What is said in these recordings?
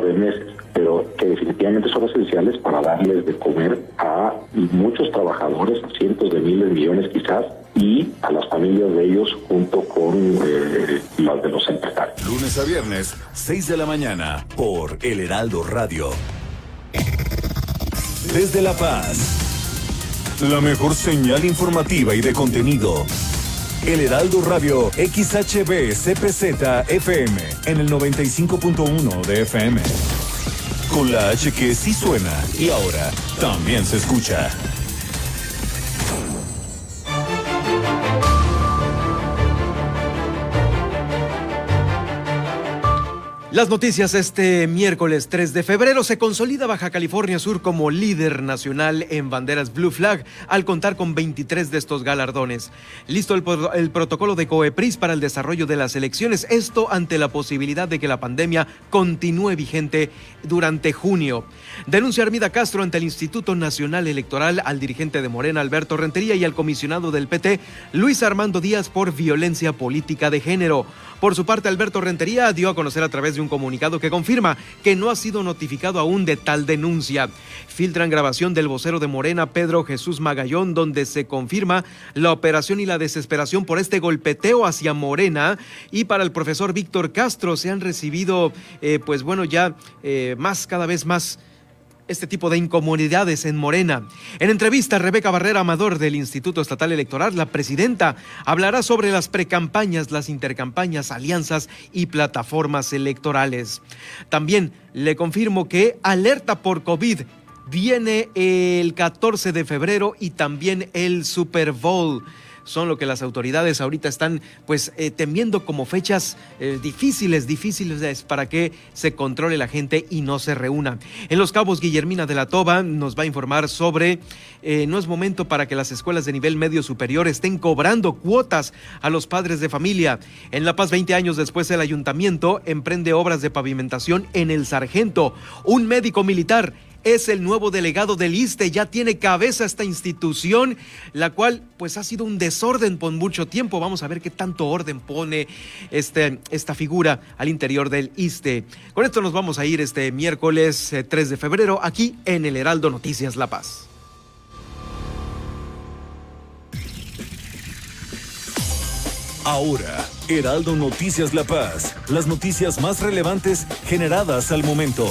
par de meses, pero que definitivamente son esenciales para darles de comer a muchos trabajadores, cientos de miles, millones quizás, y a las familias de ellos junto con eh, las de los empresarios. Lunes a viernes, 6 de la mañana, por El Heraldo Radio. Desde La Paz, la mejor señal informativa y de contenido. El Heraldo Radio XHB CPZ FM en el 95.1 de FM. Con la H que sí suena y ahora también se escucha. Las noticias este miércoles 3 de febrero se consolida Baja California Sur como líder nacional en banderas Blue Flag al contar con 23 de estos galardones. Listo el, protocolo de COEPRIS para el desarrollo de las elecciones, esto ante la posibilidad de que la pandemia continúe vigente durante junio. Denuncia Armida Castro ante el Instituto Nacional Electoral al dirigente de Morena Alberto Rentería y al comisionado del PT Luis Armando Díaz por violencia política de género. Por su parte, Alberto Rentería dio a conocer a través de un comunicado que confirma que no ha sido notificado aún de tal denuncia. Filtran grabación del vocero de Morena, Pedro Jesús Magallón, donde se confirma la operación y la desesperación por este golpeteo hacia Morena. Y para el profesor Víctor Castro se han recibido, eh, pues bueno, ya eh, más, cada vez más este tipo de incomodidades en Morena. En entrevista, Rebeca Barrera Amador del Instituto Estatal Electoral, la presidenta, hablará sobre las precampañas, las intercampañas, alianzas y plataformas electorales. También le confirmo que alerta por COVID viene el 14 de febrero y también el Super Bowl son lo que las autoridades ahorita están pues eh, temiendo como fechas eh, difíciles, difíciles para que se controle la gente y no se reúna. En Los Cabos, Guillermina de la Toba nos va a informar sobre eh, no es momento para que las escuelas de nivel medio superior estén cobrando cuotas a los padres de familia. En La Paz, 20 años después, el ayuntamiento emprende obras de pavimentación en El Sargento. Un médico militar es el nuevo delegado del ISTE, ya tiene cabeza esta institución, la cual pues ha sido un desorden por mucho tiempo. Vamos a ver qué tanto orden pone este, esta figura al interior del ISTE. Con esto nos vamos a ir este miércoles 3 eh, de febrero aquí en el Heraldo Noticias La Paz. Ahora, Heraldo Noticias La Paz, las noticias más relevantes generadas al momento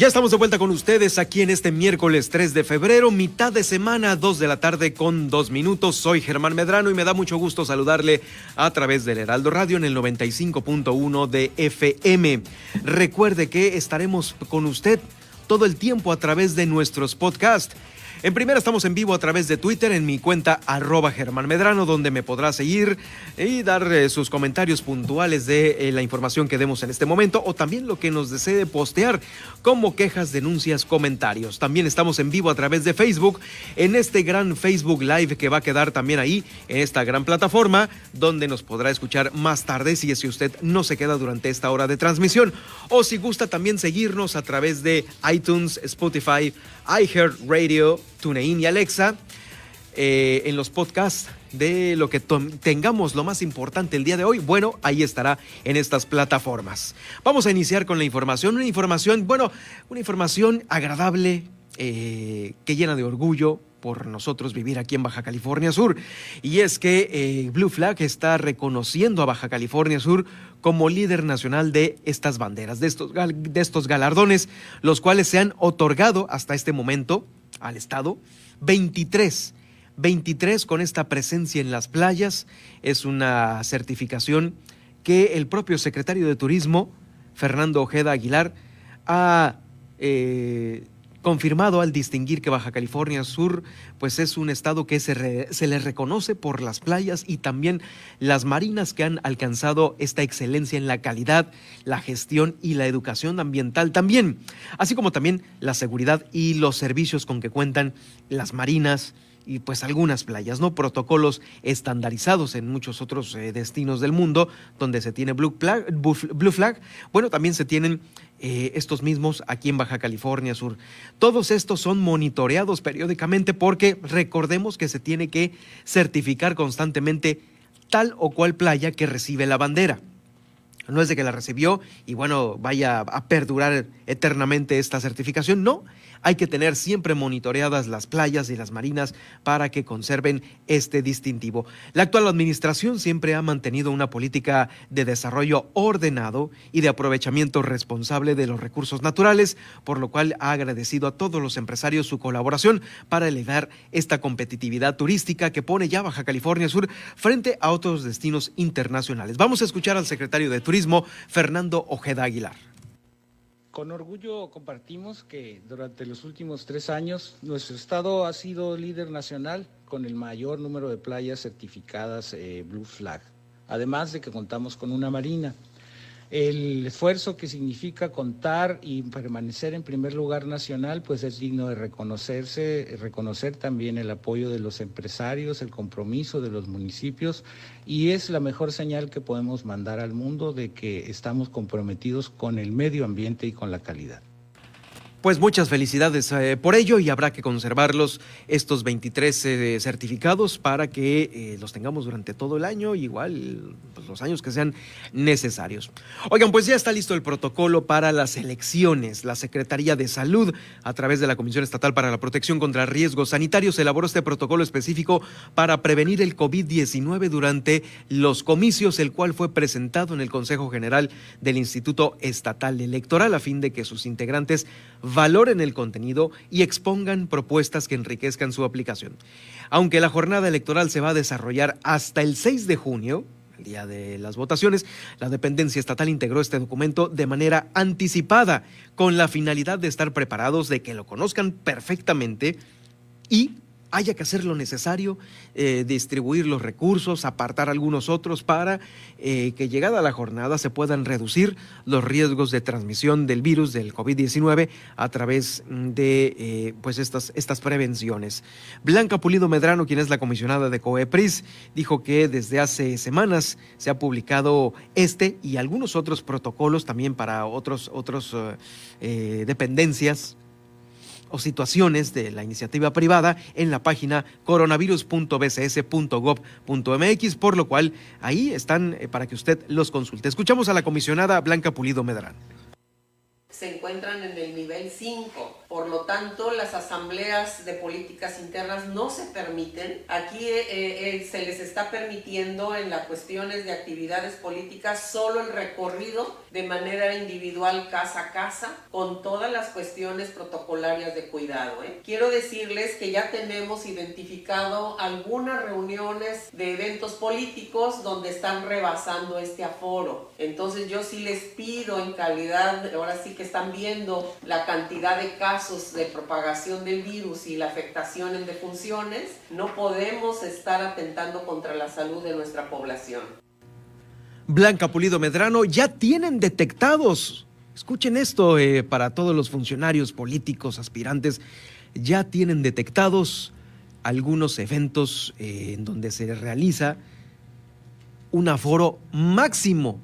Ya estamos de vuelta con ustedes aquí en este miércoles 3 de febrero, mitad de semana, 2 de la tarde con dos minutos. Soy Germán Medrano y me da mucho gusto saludarle a través del Heraldo Radio en el 95.1 de FM. Recuerde que estaremos con usted todo el tiempo a través de nuestros podcasts en primera estamos en vivo a través de Twitter en mi cuenta arroba Germán Medrano, donde me podrá seguir y dar eh, sus comentarios puntuales de eh, la información que demos en este momento o también lo que nos desee postear como quejas, denuncias, comentarios. También estamos en vivo a través de Facebook en este gran Facebook Live que va a quedar también ahí en esta gran plataforma donde nos podrá escuchar más tarde si que usted no se queda durante esta hora de transmisión o si gusta también seguirnos a través de iTunes, Spotify, iHeartRadio, TuneIn y Alexa eh, en los podcasts de lo que tengamos lo más importante el día de hoy, bueno, ahí estará en estas plataformas. Vamos a iniciar con la información, una información, bueno, una información agradable, eh, que llena de orgullo por nosotros vivir aquí en Baja California Sur. Y es que eh, Blue Flag está reconociendo a Baja California Sur como líder nacional de estas banderas, de estos, de estos galardones, los cuales se han otorgado hasta este momento al Estado 23. 23 con esta presencia en las playas. Es una certificación que el propio secretario de Turismo, Fernando Ojeda Aguilar, ha eh, confirmado al distinguir que Baja California Sur pues es un estado que se, se, le reconoce por las playas y también las marinas que han alcanzado esta excelencia en la calidad, la gestión y la educación ambiental también, así como también la seguridad y los servicios con que cuentan las marinas, y pues algunas playas, ¿no? Protocolos estandarizados en muchos otros eh, destinos del mundo donde se tiene Blue Flag, Blue Flag. Bueno, también se tienen eh, estos mismos aquí en Baja California Sur. Todos estos son monitoreados periódicamente porque recordemos que se tiene que certificar constantemente tal o cual playa que recibe la bandera. No es de que la recibió y bueno, vaya a perdurar eternamente esta certificación, no, hay que tener siempre monitoreadas las playas y las marinas para que conserven este distintivo. La actual administración siempre ha mantenido una política de desarrollo ordenado y de aprovechamiento responsable de los recursos naturales, por lo cual ha agradecido a todos los empresarios su colaboración para elevar esta competitividad turística que pone ya Baja California Sur frente a otros destinos internacionales. Vamos a escuchar al secretario de Turismo, Fernando Ojeda Aguilar. Con orgullo compartimos que durante los últimos tres años nuestro estado ha sido líder nacional con el mayor número de playas certificadas eh, Blue Flag, además de que contamos con una marina el esfuerzo que significa contar y permanecer en primer lugar nacional, pues es digno de reconocerse, reconocer también el apoyo de los empresarios, el compromiso de los municipios y es la mejor señal que podemos mandar al mundo de que estamos comprometidos con el medio ambiente y con la calidad. Pues muchas felicidades eh, por ello y habrá que conservarlos estos 23 eh, certificados para que eh, los tengamos durante todo el año, igual pues, los años que sean necesarios. Oigan, pues ya está listo el protocolo para las elecciones. La Secretaría de Salud, a través de la Comisión Estatal para la Protección contra Riesgos Sanitarios, elaboró este protocolo específico para prevenir el COVID-19 durante los comicios, el cual fue presentado en el Consejo General del Instituto Estatal Electoral a fin de que sus integrantes valoren el contenido y expongan propuestas que enriquezcan su aplicación. Aunque la jornada electoral se va a desarrollar hasta el 6 de junio, el día de las votaciones, la dependencia estatal integró este documento de manera anticipada, con la finalidad de estar preparados, de que lo conozcan perfectamente y haya que hacer lo necesario, eh, distribuir los recursos, apartar algunos otros para eh, que llegada la jornada se puedan reducir los riesgos de transmisión del virus del COVID-19 a través de eh, pues estas, estas prevenciones. Blanca Pulido Medrano, quien es la comisionada de COEPRIS, dijo que desde hace semanas se ha publicado este y algunos otros protocolos también para otros, otros dependencias o situaciones de la iniciativa privada en la página coronavirus.bcs.gov.mx, por lo cual ahí están eh, para que usted los consulte. Escuchamos a la comisionada Blanca Pulido Medrano se encuentran en el nivel 5. Por lo tanto, las asambleas de políticas internas no se permiten. Aquí eh, eh, se les está permitiendo en las cuestiones de actividades políticas solo el recorrido de manera individual casa a casa con todas las cuestiones protocolarias de cuidado. ¿eh? Quiero decirles que ya tenemos identificado algunas reuniones de eventos políticos donde están rebasando este aforo. Entonces yo sí les pido en calidad, ahora sí que están viendo la cantidad de casos de propagación del virus y la afectación en defunciones, no podemos estar atentando contra la salud de nuestra población. Blanca Pulido Medrano, ya tienen detectados, escuchen esto eh, para todos los funcionarios políticos, aspirantes, ya tienen detectados algunos eventos eh, en donde se realiza un aforo máximo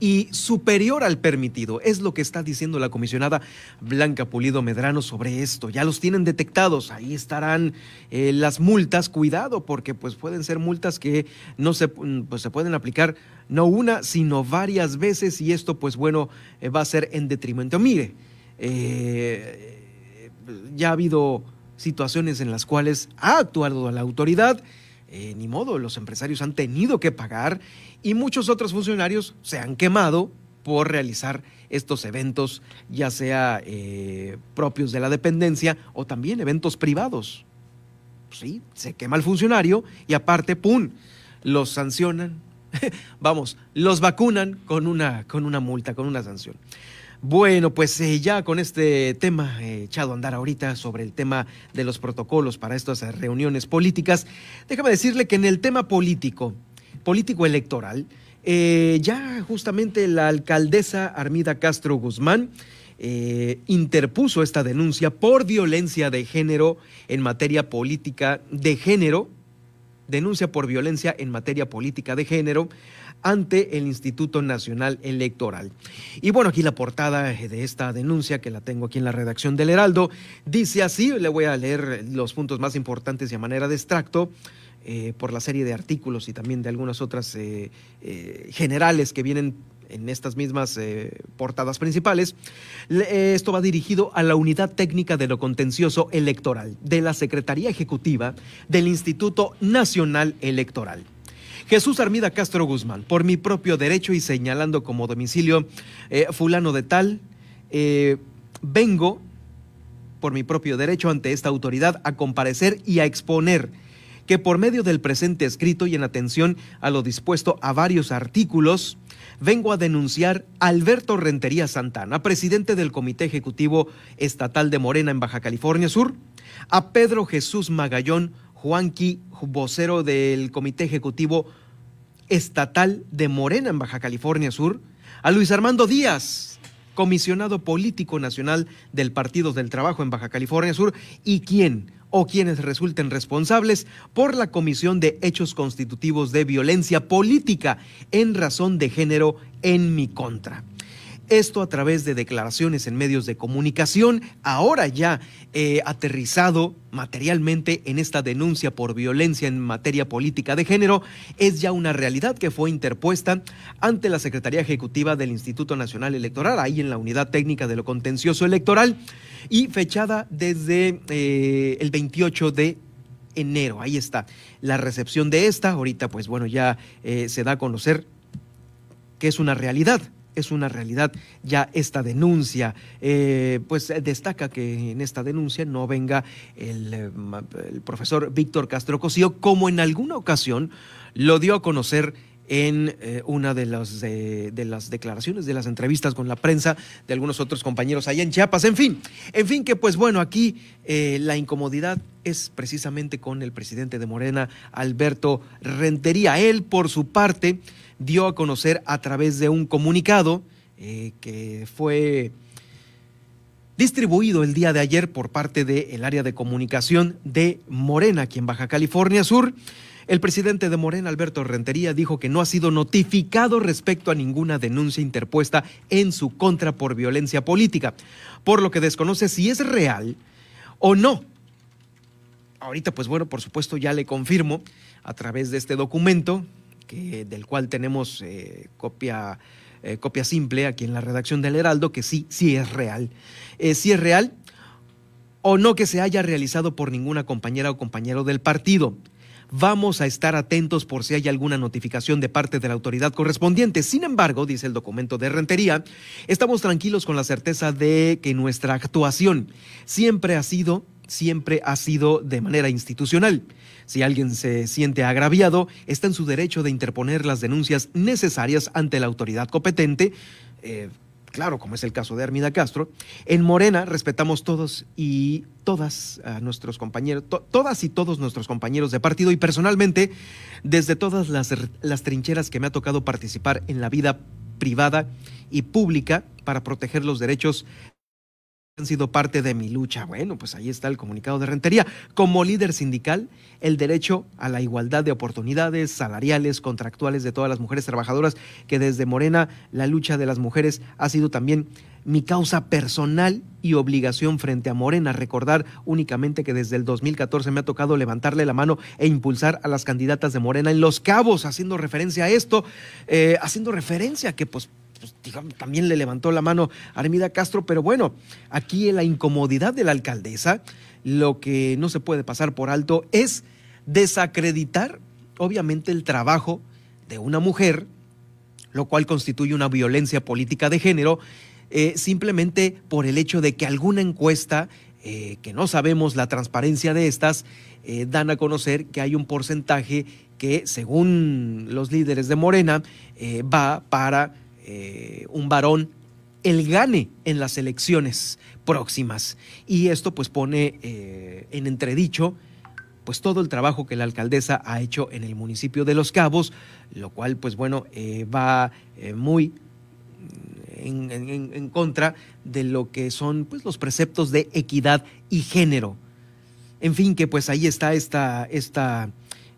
y superior al permitido. Es lo que está diciendo la comisionada Blanca Pulido Medrano sobre esto. Ya los tienen detectados. Ahí estarán eh, las multas. Cuidado, porque pues pueden ser multas que no se, pues, se pueden aplicar no una, sino varias veces. Y esto, pues bueno, eh, va a ser en detrimento. Mire, eh, ya ha habido situaciones en las cuales ha actuado la autoridad eh, ni modo, los empresarios han tenido que pagar y muchos otros funcionarios se han quemado por realizar estos eventos, ya sea eh, propios de la dependencia o también eventos privados. Sí, se quema el funcionario y aparte, ¡pum!, los sancionan, vamos, los vacunan con una, con una multa, con una sanción. Bueno, pues eh, ya con este tema eh, echado a andar ahorita sobre el tema de los protocolos para estas reuniones políticas, déjame decirle que en el tema político, político electoral, eh, ya justamente la alcaldesa Armida Castro Guzmán interpuso esta denuncia por violencia de género en materia política de género, denuncia por violencia en materia política de género ante el Instituto Nacional Electoral. Y bueno, aquí la portada de esta denuncia, que la tengo aquí en la redacción del Heraldo, dice así, le voy a leer los puntos más importantes y a manera de extracto. Eh, por la serie de artículos y también de algunas otras eh, eh, generales que vienen en estas mismas portadas principales. esto va dirigido a la Unidad Técnica de lo Contencioso Electoral de la Secretaría Ejecutiva del Instituto Nacional Electoral. Jesús Armida Castro Guzmán, por mi propio derecho y señalando como domicilio eh, fulano de tal, eh, vengo por mi propio derecho ante esta autoridad a comparecer y a exponer que por medio del presente escrito y en atención a lo dispuesto a varios artículos, vengo a denunciar a Alberto Rentería Santana, presidente del Comité Ejecutivo Estatal de Morena en Baja California Sur, a Pedro Jesús Magallón, Juanqui, vocero del Comité Ejecutivo Estatal de Morena en Baja California Sur, a Luis Armando Díaz, comisionado político nacional del Partido del Trabajo en Baja California Sur, y quien o quienes resulten responsables por la comisión de hechos constitutivos de violencia política en razón de género en mi contra. Esto a través de declaraciones en medios de comunicación, ahora ya eh, aterrizado materialmente en esta denuncia por violencia en materia política de género, es ya una realidad que fue interpuesta ante la Secretaría Ejecutiva del Instituto Nacional Electoral, ahí en la Unidad Técnica de lo Contencioso Electoral, y fechada desde eh, el 28 de enero. Ahí está la recepción de esta. Ahorita, pues bueno, ya eh, se da a conocer que es una realidad es una realidad ya esta denuncia. Eh, pues destaca que en esta denuncia no venga el, eh, profesor Víctor Castro Cosío, como en alguna ocasión lo dio a conocer en eh, una de las, de las declaraciones, de las entrevistas con la prensa de algunos otros compañeros allá en Chiapas. En fin, en fin, que pues bueno, aquí la incomodidad es precisamente con el presidente de Morena, Alberto Rentería. Él, por su parte, dio a conocer a través de un comunicado eh, que fue distribuido el día de ayer por parte del área de comunicación de Morena, aquí en Baja California Sur. El presidente de Morena, Alberto Rentería, dijo que no ha sido notificado respecto a ninguna denuncia interpuesta en su contra por violencia política, por lo que desconoce si es real o no. Ahorita, pues bueno, por supuesto ya le confirmo a través de este documento del cual tenemos eh, copia, eh, copia simple aquí en la redacción del Heraldo, que sí, sí es real. Eh, sí es real o no que se haya realizado por ninguna compañera o compañero del partido. Vamos a estar atentos por si hay alguna notificación de parte de la autoridad correspondiente. Sin embargo, dice el documento de Rentería, estamos tranquilos con la certeza de que nuestra actuación siempre ha sido, siempre ha sido de manera institucional. Si alguien se siente agraviado, está en su derecho de interponer las denuncias necesarias ante la autoridad competente. Eh, claro, como es el caso de Armida Castro, en Morena respetamos todos y todas a nuestros compañeros, todas y todos nuestros compañeros de partido y personalmente, desde todas las, las trincheras que me ha tocado participar en la vida privada y pública para proteger los derechos han sido parte de mi lucha. Bueno, pues ahí está el comunicado de Rentería. Como líder sindical, el derecho a la igualdad de oportunidades salariales, contractuales de todas las mujeres trabajadoras, que desde Morena la lucha de las mujeres ha sido también mi causa personal y obligación frente a Morena. Recordar únicamente que desde el 2014 me ha tocado levantarle la mano e impulsar a las candidatas de Morena en Los Cabos, haciendo referencia a esto, eh, haciendo referencia a que pues pues, también le levantó la mano Armida Castro, pero bueno, aquí en la incomodidad de la alcaldesa, lo que no se puede pasar por alto es desacreditar, obviamente, el trabajo de una mujer, lo cual constituye una violencia política de género, eh, simplemente por el hecho de que alguna encuesta, eh, que no sabemos la transparencia de estas, eh, dan a conocer que hay un porcentaje que, según los líderes de Morena, va para eh, un varón el gane en las elecciones próximas. Y esto pues pone eh, en entredicho pues todo el trabajo que la alcaldesa ha hecho en el municipio de Los Cabos, lo cual pues bueno eh, va muy en, en, contra de lo que son pues los preceptos de equidad y género. En fin, que pues ahí está esta, esta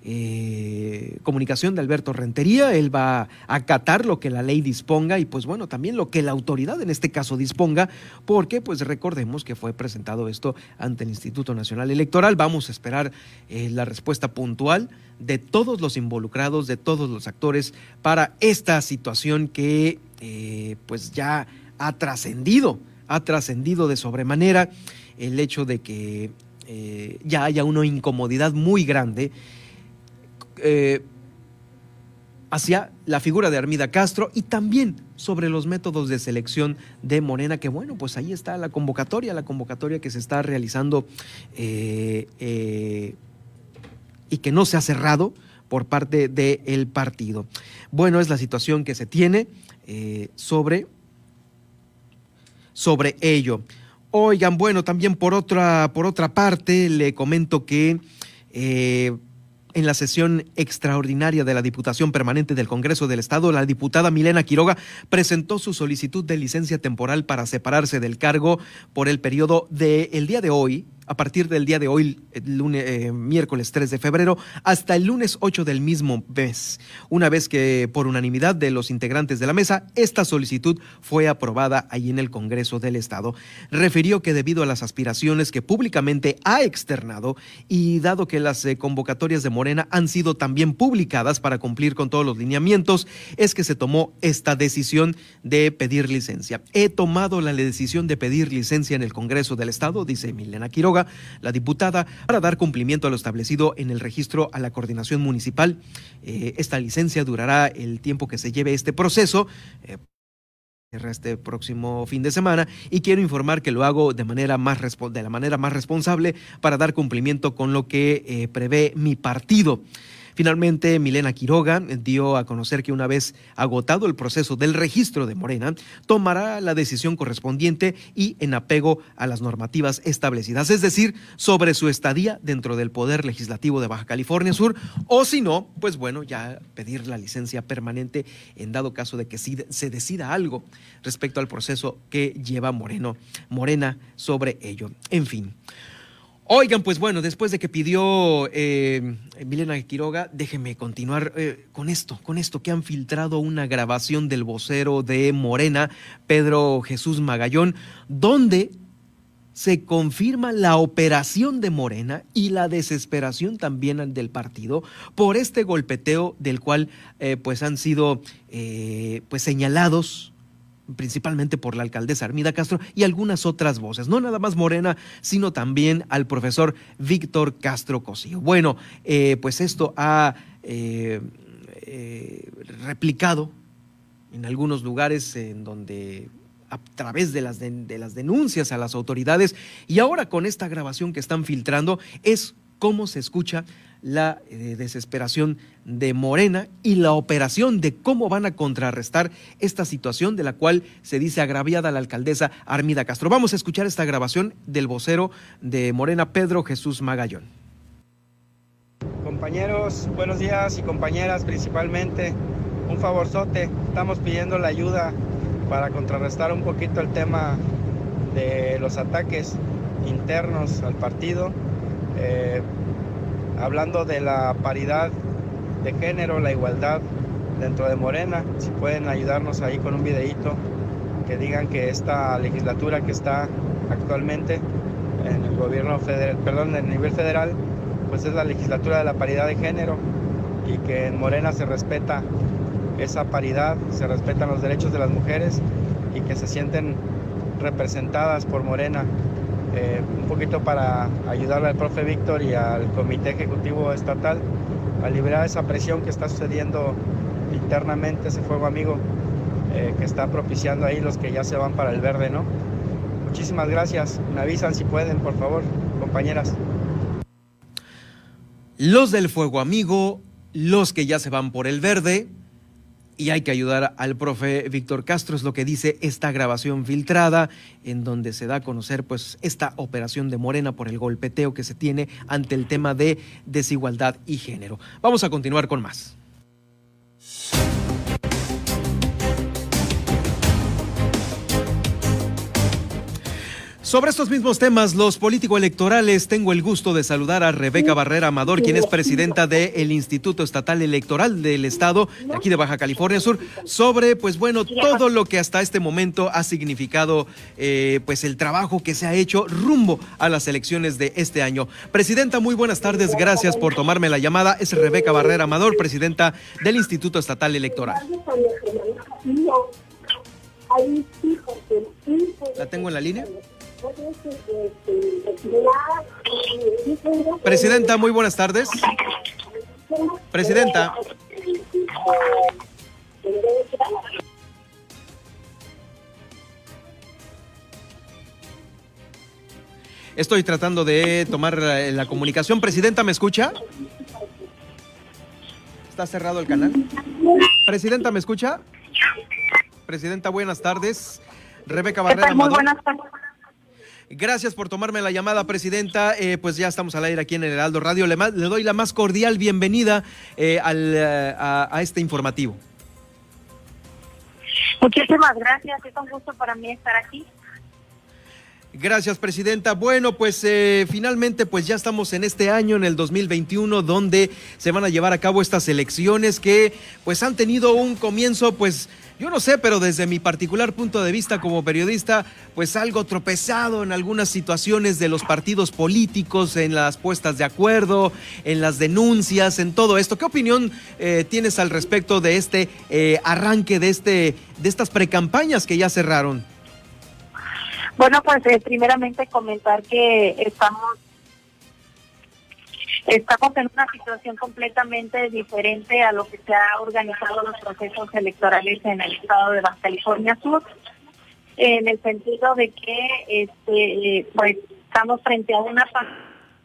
eh, comunicación de Alberto Rentería, él va a acatar lo que la ley disponga y pues bueno, también lo que la autoridad en este caso disponga, porque pues recordemos que fue presentado esto ante el Instituto Nacional Electoral, vamos a esperar eh, la respuesta puntual de todos los involucrados, de todos los actores para esta situación que eh, pues ya ha trascendido, ha trascendido de sobremanera el hecho de que ya haya una incomodidad muy grande eh, hacia la figura de Armida Castro y también sobre los métodos de selección de Morena, que bueno, pues ahí está la convocatoria, la convocatoria que se está realizando eh, eh, y que no se ha cerrado por parte del partido. Bueno, es la situación que se tiene sobre, sobre ello. Oigan, bueno, también por otra, por otra parte, le comento que en la sesión extraordinaria de la Diputación Permanente del Congreso del Estado, la diputada Milena Quiroga presentó su solicitud de licencia temporal para separarse del cargo por el periodo del día de hoy, a partir del día de hoy, lunes, eh, miércoles 3 de febrero, hasta el lunes 8 del mismo mes. Una vez que por unanimidad de los integrantes de la mesa, esta solicitud fue aprobada ahí en el Congreso del Estado. Refirió que debido a las aspiraciones que públicamente ha externado y dado que las eh, convocatorias de Morena han sido también publicadas para cumplir con todos los lineamientos, es que se tomó esta decisión de pedir licencia. He tomado la decisión de pedir licencia en el Congreso del Estado, dice Milena Quiroga la diputada, para dar cumplimiento a lo establecido en el registro a la coordinación municipal. Eh, esta licencia durará el tiempo que se lleve este proceso. Eh, este próximo fin de semana y quiero informar que lo hago de manera más de la manera más responsable para dar cumplimiento con lo que eh, prevé mi partido. Finalmente, Milena Quiroga dio a conocer que una vez agotado el proceso del registro de Morena, tomará la decisión correspondiente y en apego a las normativas establecidas, es decir, sobre su estadía dentro del Poder Legislativo de Baja California Sur, o si no, pues bueno, ya pedir la licencia permanente en dado caso de que se decida algo respecto al proceso que lleva Moreno, Morena sobre ello. En fin. Oigan, pues bueno, después de que pidió eh, Milena Quiroga, déjenme continuar eh, con esto, con esto, que han filtrado una grabación del vocero de Morena, Pedro Jesús Magallón, donde se confirma la operación de Morena y la desesperación también del partido por este golpeteo del cual eh, pues han sido pues señalados principalmente por la alcaldesa Armida Castro y algunas otras voces, no nada más Morena, sino también al profesor Víctor Castro Cosío. Bueno, eh, pues esto ha eh, eh, replicado en algunos lugares en donde a través de las, de las denuncias a las autoridades y ahora con esta grabación que están filtrando es cómo se escucha la eh, desesperación de Morena y la operación de cómo van a contrarrestar esta situación de la cual se dice agraviada la alcaldesa Armida Castro. Vamos a escuchar esta grabación del vocero de Morena, Pedro Jesús Magallón. Compañeros, buenos días y compañeras principalmente. Un favorzote, estamos pidiendo la ayuda para contrarrestar un poquito el tema de los ataques internos al partido. Eh, hablando de la paridad de género, la igualdad dentro de Morena, si pueden ayudarnos ahí con un videíto que digan que esta legislatura que está actualmente en el gobierno federal, perdón, en el nivel federal, pues es la legislatura de la paridad de género y que en Morena se respeta esa paridad, se respetan los derechos de las mujeres y que se sienten representadas por Morena eh, un poquito para ayudarle al profe Víctor y al comité ejecutivo estatal a liberar esa presión que está sucediendo internamente, ese fuego amigo eh, que está propiciando ahí los que ya se van para el verde, ¿no? Muchísimas gracias. Me avisan si pueden, por favor, compañeras. Los del fuego amigo, los que ya se van por el verde y hay que ayudar al profe Víctor Castro, es lo que dice esta grabación filtrada, en donde se da a conocer pues esta operación de Morena por el golpeteo que se tiene ante el tema de desigualdad y género. Vamos a continuar con más. Sobre estos mismos temas, los político-electorales, tengo el gusto de saludar a Rebeca Barrera Amador, quien es presidenta del Instituto Estatal Electoral del Estado, de aquí de Baja California Sur, sobre, pues bueno, todo lo que hasta este momento ha significado, eh, pues el trabajo que se ha hecho rumbo a las elecciones de este año. Presidenta, muy buenas tardes, gracias por tomarme la llamada. Es Rebeca Barrera Amador, presidenta del Instituto Estatal Electoral. ¿La tengo en la línea? Presidenta, muy buenas tardes. Presidenta. Estoy tratando de tomar la, comunicación. Presidenta, ¿me escucha? ¿Está cerrado el canal? Presidenta, ¿me escucha? Presidenta, buenas tardes. Rebeca Barrera. Muy buenas tardes. Gracias por tomarme la llamada, Presidenta. Eh, pues ya estamos al aire aquí en el Heraldo Radio. Le, doy la más cordial bienvenida eh, eh, a, este informativo. Muchísimas gracias. Es un gusto para mí estar aquí. Gracias, Presidenta. Bueno, pues finalmente pues ya estamos en este año, en el 2021, donde se van a llevar a cabo estas elecciones que pues han tenido un comienzo pues yo no sé, pero desde mi particular punto de vista como periodista, pues algo tropezado en algunas situaciones de los partidos políticos, en las puestas de acuerdo, en las denuncias, en todo esto. ¿Qué opinión eh, tienes al respecto de este eh, arranque, de, este, de estas precampañas que ya cerraron? Bueno, pues eh, primeramente comentar que estamos Estamos en una situación completamente diferente a lo que se ha organizado los procesos electorales en el estado de Baja California Sur, en el sentido de que este, pues estamos frente a una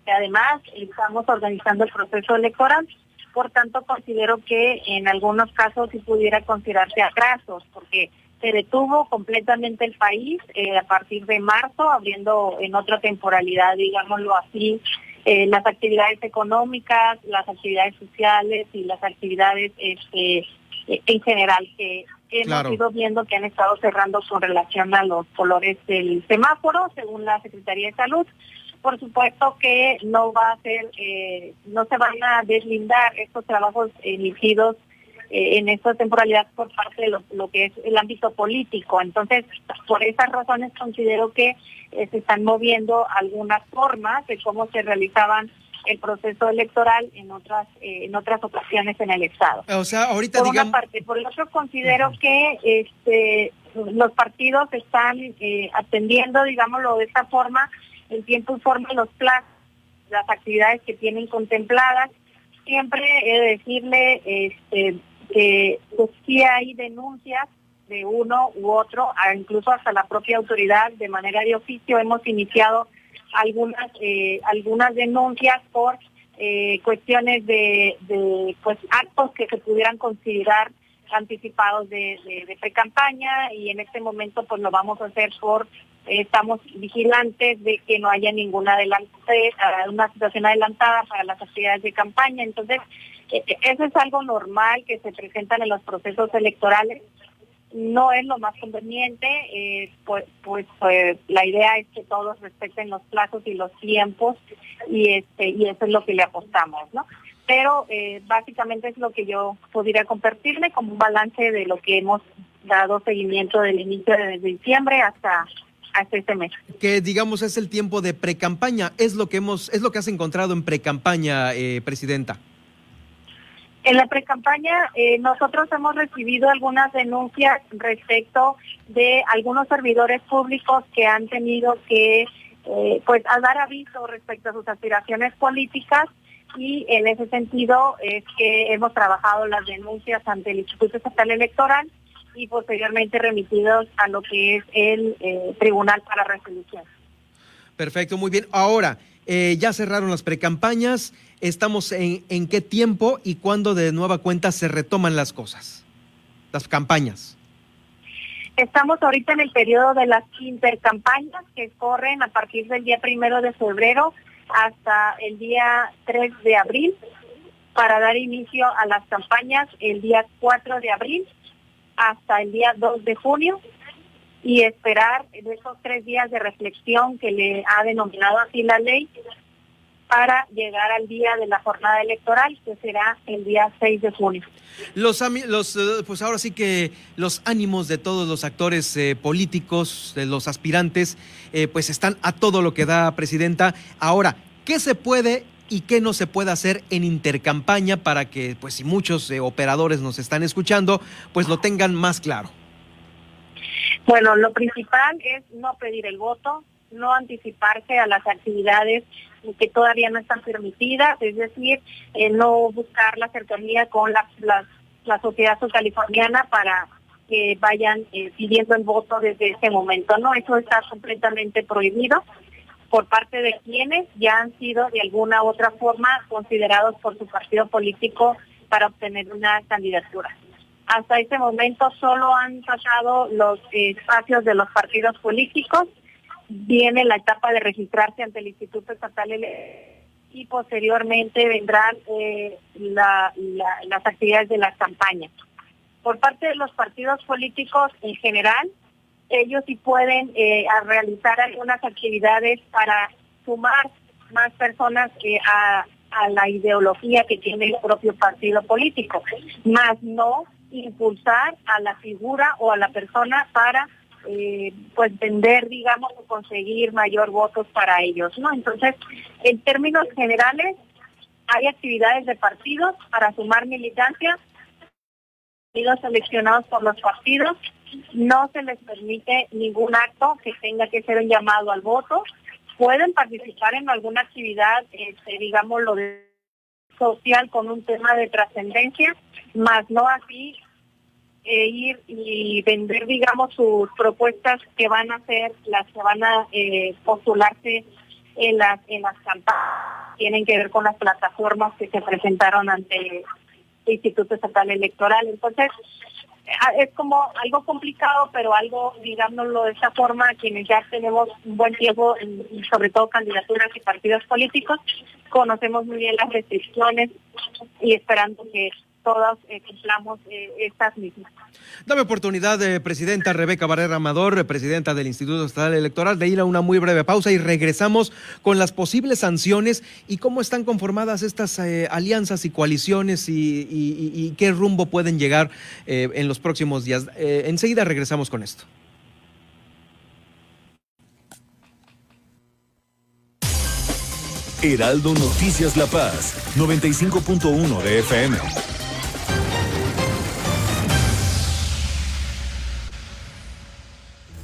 que además estamos organizando el proceso electoral. Por tanto, considero que en algunos casos sí pudiera considerarse atrasos, porque se detuvo completamente el país eh, a partir de marzo, abriendo en otra temporalidad, digámoslo así, eh, las actividades económicas, las actividades sociales y las actividades este, eh, en general que hemos ido viendo que han estado cerrando con relación a los colores del semáforo, según la Secretaría de Salud. Por supuesto que no va a ser, eh, no se van a deslindar estos trabajos emitidos en esta temporalidad por parte de lo, que es el ámbito político. Entonces, por esas razones considero que eh, se están moviendo algunas formas de cómo se realizaban el proceso electoral en otras eh, en otras ocasiones en el estado. O sea, ahorita por una parte, por el otro considero que este los partidos están eh, atendiendo, digámoslo de esta forma, el tiempo y forma los plazos, las actividades que tienen contempladas. Siempre he de decirle este que pues, hay denuncias de uno u otro, incluso hasta la propia autoridad de manera de oficio hemos iniciado algunas eh, algunas denuncias por eh, cuestiones de, pues actos que se pudieran considerar anticipados de, de, pre-campaña y en este momento pues lo vamos a hacer por eh, estamos vigilantes de que no haya ninguna adelante, una situación adelantada para las actividades de campaña. Entonces eso es algo normal que se presentan en los procesos electorales no es lo más conveniente, eh, pues, pues, pues, la idea es que todos respeten los plazos y los tiempos y este y eso es lo que le apostamos, ¿no? Pero eh, básicamente es lo que yo podría compartirle como un balance de lo que hemos dado seguimiento del inicio de diciembre hasta hasta este mes. Que digamos es el tiempo de precampaña, es lo que hemos es lo que has encontrado en precampaña, eh, presidenta. En la precampaña eh, nosotros hemos recibido algunas denuncias respecto de algunos servidores públicos que han tenido que eh, pues dar aviso respecto a sus aspiraciones políticas y en ese sentido es que hemos trabajado las denuncias ante el Instituto Estatal Electoral y posteriormente remitidos a lo que es el eh, Tribunal para Resolución. Perfecto, muy bien. Ahora, ya cerraron las precampañas estamos en, qué tiempo y cuándo de nueva cuenta se retoman las cosas. las campañas? Estamos ahorita en el periodo de las intercampañas que corren a partir del día primero de febrero hasta el día 3 de abril para dar inicio a las campañas el día 4 de abril hasta el día 2 de junio y esperar esos tres días de reflexión que le ha denominado así la ley para llegar al día de la jornada electoral, que será el día 6 de junio. Los, los eh, pues ahora sí que los ánimos de todos los actores eh, políticos, de los aspirantes, eh, pues están a todo lo que da presidenta. Ahora, ¿qué se puede y qué no se puede hacer en intercampaña para que, pues si muchos operadores nos están escuchando, pues lo tengan más claro? Bueno, lo principal es no pedir el voto, no anticiparse a las actividades que todavía no están permitidas, es decir, eh, no buscar la cercanía con la, la, sociedad californiana para que vayan eh, pidiendo el voto desde ese momento, ¿no? Eso está completamente prohibido por parte de quienes ya han sido de alguna u otra forma considerados por su partido político para obtener una candidatura. Hasta este momento solo han pasado los espacios de los partidos políticos, viene la etapa de registrarse ante el Instituto Estatal y posteriormente vendrán eh, las actividades de las campañas. Por parte de los partidos políticos en general, ellos sí pueden eh, realizar algunas actividades para sumar más personas que a, a la ideología que tiene el propio partido político, más no impulsar a la figura o a la persona para eh, pues vender, digamos, o conseguir mayor votos para ellos, ¿no? Entonces, en términos generales, hay actividades de partidos para sumar militancia, partidos seleccionados por los partidos, no se les permite ningún acto que tenga que ser un llamado al voto, pueden participar en alguna actividad, este, digamos, lo de social con un tema de trascendencia, más no así eh, ir y vender, digamos, sus propuestas que van a ser las que van a eh, postularse en las en las campañas. Tienen que ver con las plataformas que se presentaron ante el Instituto Estatal Electoral. Entonces, es como algo complicado, pero algo, digámoslo de esa forma, quienes ya tenemos un buen tiempo, sobre todo candidaturas y partidos políticos, conocemos muy bien las restricciones y esperando que todas eh, cumplamos eh, estas mismas. Dame oportunidad, eh, Presidenta Rebeca Barrera Amador, presidenta del Instituto Estatal Electoral, de ir a una muy breve pausa y regresamos con las posibles sanciones y cómo están conformadas estas alianzas y coaliciones y, qué rumbo pueden llegar en los próximos días. enseguida regresamos con esto. Heraldo Noticias La Paz, 95.1 de FM.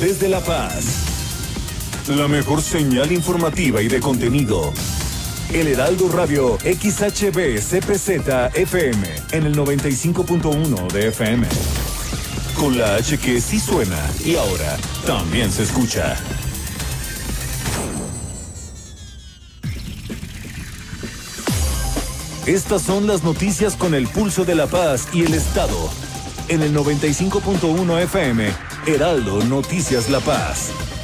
Desde La Paz, la mejor señal informativa y de contenido. El Heraldo Radio XHB CPZ FM en el 95.1 de FM. Con la H que sí suena y ahora también se escucha. Estas son las noticias con el pulso de la paz y el Estado. En el 95.1 FM Heraldo Noticias La Paz.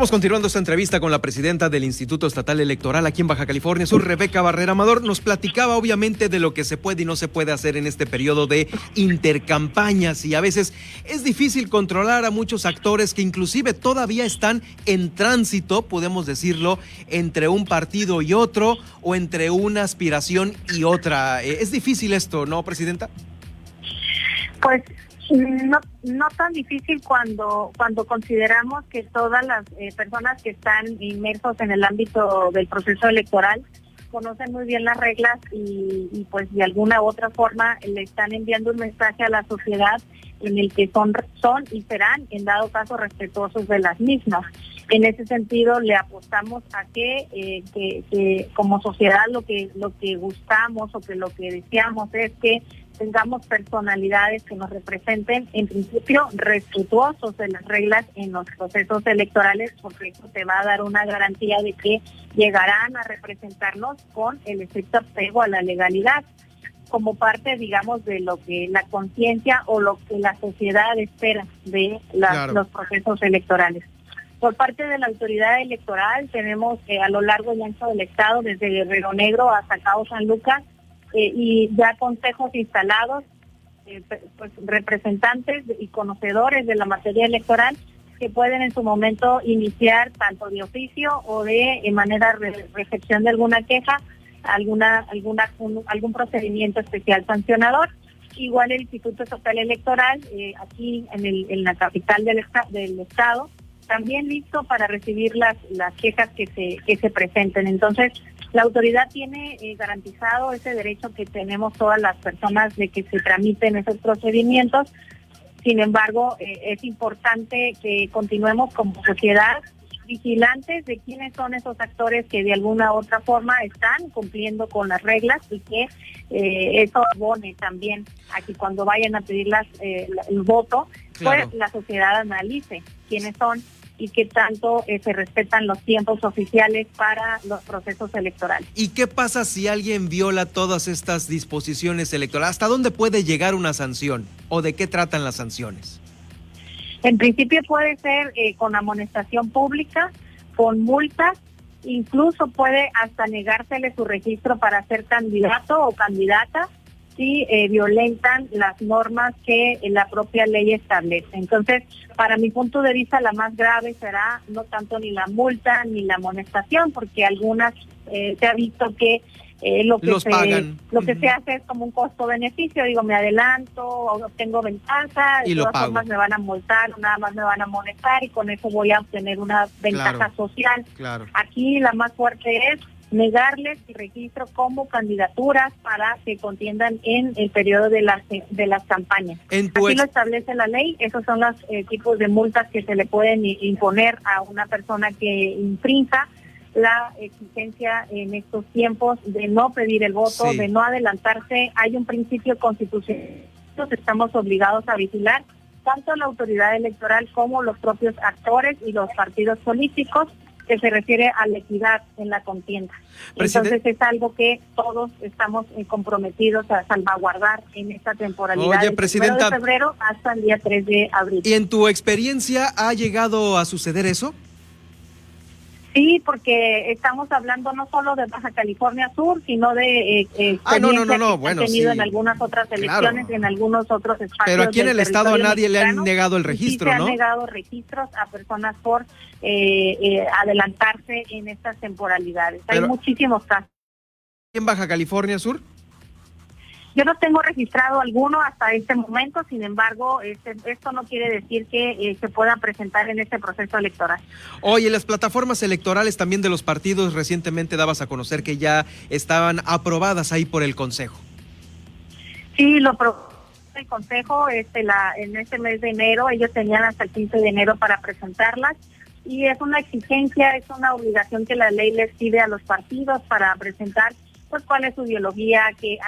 Estamos continuando esta entrevista con la presidenta del Instituto Estatal Electoral aquí en Baja California Sur, Rebeca Barrera Amador. Nos platicaba obviamente de lo que se puede y no se puede hacer en este periodo de intercampañas y a veces es difícil controlar a muchos actores que inclusive todavía están en tránsito, podemos decirlo, entre un partido y otro o entre una aspiración y otra. Eh, es difícil esto, ¿no, presidenta? Pues no, no tan difícil cuando, cuando consideramos que todas las eh, personas que están inmersos en el ámbito del proceso electoral conocen muy bien las reglas y, pues de alguna u otra forma le están enviando un mensaje a la sociedad en el que son, son y serán en dado caso respetuosos de las mismas. En ese sentido le apostamos a que, eh, que, que como sociedad lo que lo que gustamos o que lo que deseamos es que tengamos personalidades que nos representen, en principio, respetuosos de las reglas en los procesos electorales, porque eso te va a dar una garantía de que llegarán a representarnos con el estricto apego a la legalidad como parte, digamos, de lo que la conciencia o lo que la sociedad espera de los procesos electorales. Por parte de la autoridad electoral tenemos eh, a lo largo y ancho del estado, desde Guerrero Negro hasta Cabo San Lucas, eh, y ya consejos instalados, eh, pues, representantes y conocedores de la materia electoral que pueden en su momento iniciar tanto de oficio o de manera de recepción de alguna queja, alguna, alguna algún procedimiento especial sancionador. Igual el Instituto Estatal Electoral, eh, aquí en, el, la capital del, del estado, también listo para recibir las, las quejas que se, que se presenten. Entonces, la autoridad tiene eh, garantizado ese derecho que tenemos todas las personas de que se tramiten esos procedimientos. Sin embargo, eh, es importante que continuemos como sociedad vigilantes de quiénes son esos actores que de alguna u otra forma están cumpliendo con las reglas y que eh, eso abone también a que cuando vayan a pedir las, el voto, pues la sociedad analice quiénes son y qué tanto eh, se respetan los tiempos oficiales para los procesos electorales. ¿Y qué pasa si alguien viola todas estas disposiciones electorales? ¿Hasta dónde puede llegar una sanción o de qué tratan las sanciones? En principio puede ser eh, con amonestación pública, con multas, incluso puede hasta negársele su registro para ser candidato o candidata si eh, violentan las normas que la propia ley establece. Entonces, para mi punto de vista, la más grave será no tanto ni la multa ni la amonestación, porque algunas eh, se ha visto que eh, lo que se lo que se hace es como un costo-beneficio, digo, me adelanto, obtengo ventaja, de todas formas me van a multar, nada más me van a amonestar y con eso voy a obtener una ventaja social. Aquí la más fuerte es negarles el registro como candidaturas para que contiendan en el periodo de las de las campañas. Así lo establece la ley, esos son los eh, tipos de multas que se le pueden imponer a una persona que infrinja la exigencia en estos tiempos de no pedir el voto, de no adelantarse. Hay un principio constitucional, estamos obligados a vigilar tanto la autoridad electoral como los propios actores y los partidos políticos que se refiere a la equidad en la contienda. Entonces es algo que todos estamos eh, comprometidos a salvaguardar en esta temporalidad. Oye, Presidenta. de febrero hasta el día 3 de abril. ¿Y en tu experiencia ha llegado a suceder eso? Sí, porque estamos hablando no solo de Baja California Sur, sino de eh, ah, no, no, no, bueno, tenido en algunas otras elecciones en algunos otros espacios. Pero aquí en el estado a nadie le han negado el registro, sí se han negado registros a personas por eh, eh, adelantarse en estas temporalidades. Hay muchísimos casos. ¿En Baja California Sur? Yo no tengo registrado alguno hasta este momento, sin embargo, este, esto no quiere decir que eh, se pueda presentar en este proceso electoral. Oye, las plataformas electorales también de los partidos recientemente dabas a conocer que ya estaban aprobadas ahí por el Consejo. Sí, lo aprobó el Consejo este, la, en este mes de enero, ellos tenían hasta el 15 de enero para presentarlas y es una exigencia, es una obligación que la ley les pide a los partidos para presentar pues cuál es su ideología, a qué,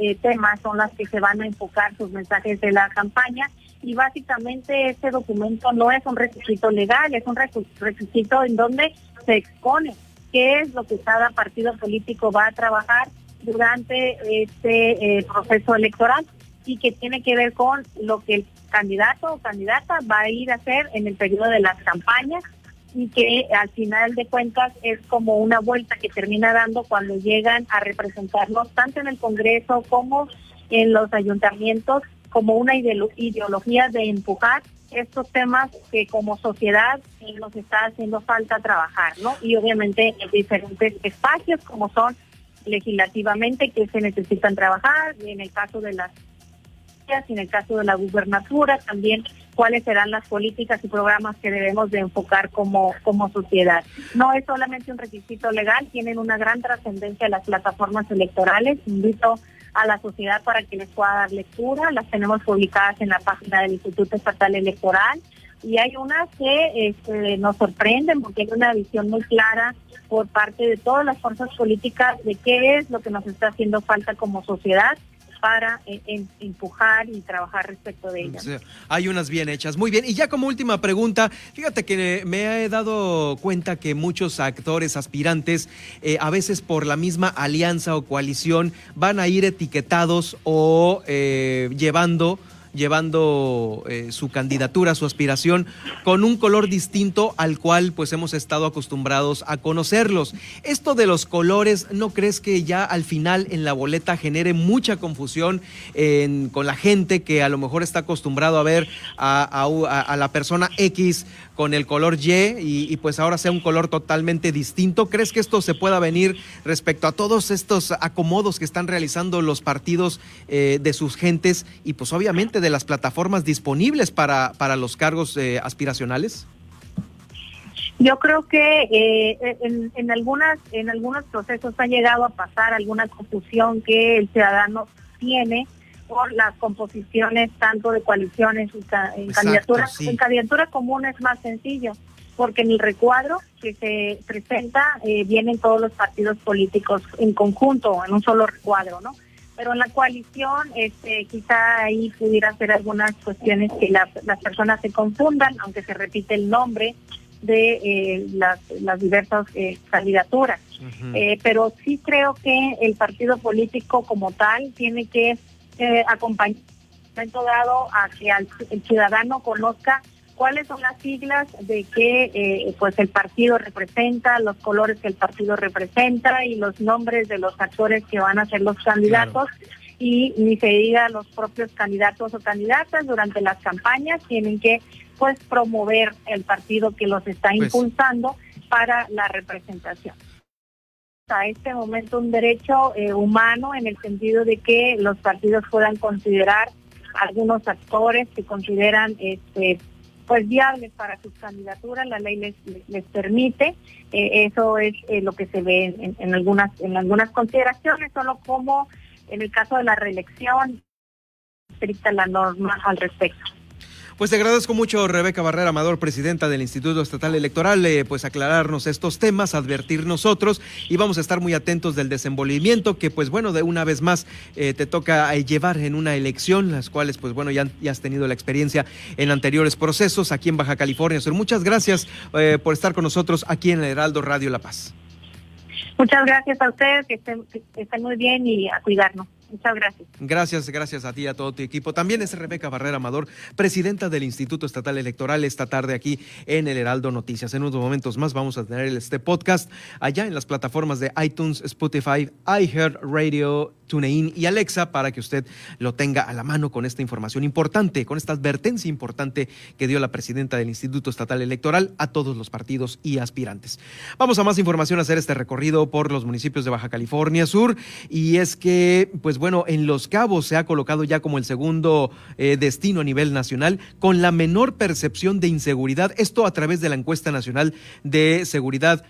eh, temas son las que se van a enfocar sus mensajes de la campaña. Y básicamente este documento no es un requisito legal, es un requisito en donde se expone qué es lo que cada partido político va a trabajar durante este eh, proceso electoral y que tiene que ver con lo que el candidato o candidata va a ir a hacer en el periodo de las campañas y que al final de cuentas es como una vuelta que termina dando cuando llegan a representarnos tanto en el Congreso como en los ayuntamientos como una ideología de empujar estos temas que como sociedad nos está haciendo falta trabajar, ¿no? Y obviamente en diferentes espacios como son legislativamente que se necesitan trabajar, en el caso de las en el caso de la gubernatura también cuáles serán las políticas y programas que debemos de enfocar como, como sociedad. No es solamente un requisito legal, tienen una gran trascendencia las plataformas electorales. Invito a la sociedad para que les pueda dar lectura. Las tenemos publicadas en la página del Instituto Estatal Electoral y hay unas que este, nos sorprenden porque hay una visión muy clara por parte de todas las fuerzas políticas de qué es lo que nos está haciendo falta como sociedad para eh, empujar y trabajar respecto de ellas. hay unas bien hechas. Muy bien. Y ya como última pregunta, fíjate que me he dado cuenta que muchos actores aspirantes, eh, a veces por la misma alianza o coalición, van a ir etiquetados o eh, llevando llevando eh, su candidatura, su aspiración, con un color distinto al cual pues hemos estado acostumbrados a conocerlos. Esto de los colores, ¿no crees que ya al final en la boleta genere mucha confusión con la gente que a lo mejor está acostumbrado a ver a la persona X con el color Y y, pues ahora sea un color totalmente distinto. ¿Crees que esto se pueda venir respecto a todos estos acomodos que están realizando los partidos eh, de sus gentes y pues obviamente de las plataformas disponibles para, para los cargos eh, aspiracionales? Yo creo que eh, en, en, algunas en algunos procesos ha llegado a pasar alguna confusión que el ciudadano tiene por las composiciones tanto de coaliciones y en candidaturas. En candidatura común es más sencillo, porque en el recuadro que se presenta eh, vienen todos los partidos políticos en conjunto, en un solo recuadro, ¿no? Pero en la coalición, este, quizá ahí pudiera ser algunas cuestiones que las personas se confundan, aunque se repite el nombre de eh, las, las, diversas eh, candidaturas. pero sí creo que el partido político como tal tiene que eh, acompañamiento dado a que el ciudadano conozca cuáles son las siglas de que eh, pues el partido representa, los colores que el partido representa y los nombres de los actores que van a ser los candidatos. Y ni se diga los propios candidatos o candidatas durante las campañas tienen que pues promover el partido que los está pues impulsando para la representación a este momento un derecho eh, humano en el sentido de que los partidos puedan considerar algunos actores que consideran este pues viables para sus candidaturas, la ley les, les, permite, eh, eso es eh, lo que se ve en, algunas en algunas consideraciones, solo como en el caso de la reelección, estricta la norma al respecto. Pues te agradezco mucho, Rebeca Barrera Amador, presidenta del Instituto Estatal Electoral, eh, pues aclararnos estos temas, advertir nosotros y vamos a estar muy atentos del desenvolvimiento que, pues bueno, de una vez más eh, te toca eh, llevar en una elección, las cuales, pues bueno, ya, ya, has tenido la experiencia en anteriores procesos aquí en Baja California Sur. Muchas gracias por estar con nosotros aquí en el Heraldo Radio La Paz. Muchas gracias a ustedes, que estén, que estén muy bien y a cuidarnos. Muchas gracias. Gracias, gracias a ti y a todo tu equipo. También es Rebeca Barrera Amador, presidenta del Instituto Estatal Electoral, esta tarde aquí en el Heraldo Noticias. En unos momentos más vamos a tener este podcast allá en las plataformas de iTunes, Spotify, iHeartRadio, TuneIn y Alexa para que usted lo tenga a la mano con esta información importante, con esta advertencia importante que dio la presidenta del Instituto Estatal Electoral a todos los partidos y aspirantes. Vamos a más información a hacer este recorrido por los municipios de Baja California Sur y es que, pues bueno, en Los Cabos se ha colocado ya como el segundo eh, destino a nivel nacional con la menor percepción de inseguridad. Esto a través de la encuesta nacional de seguridad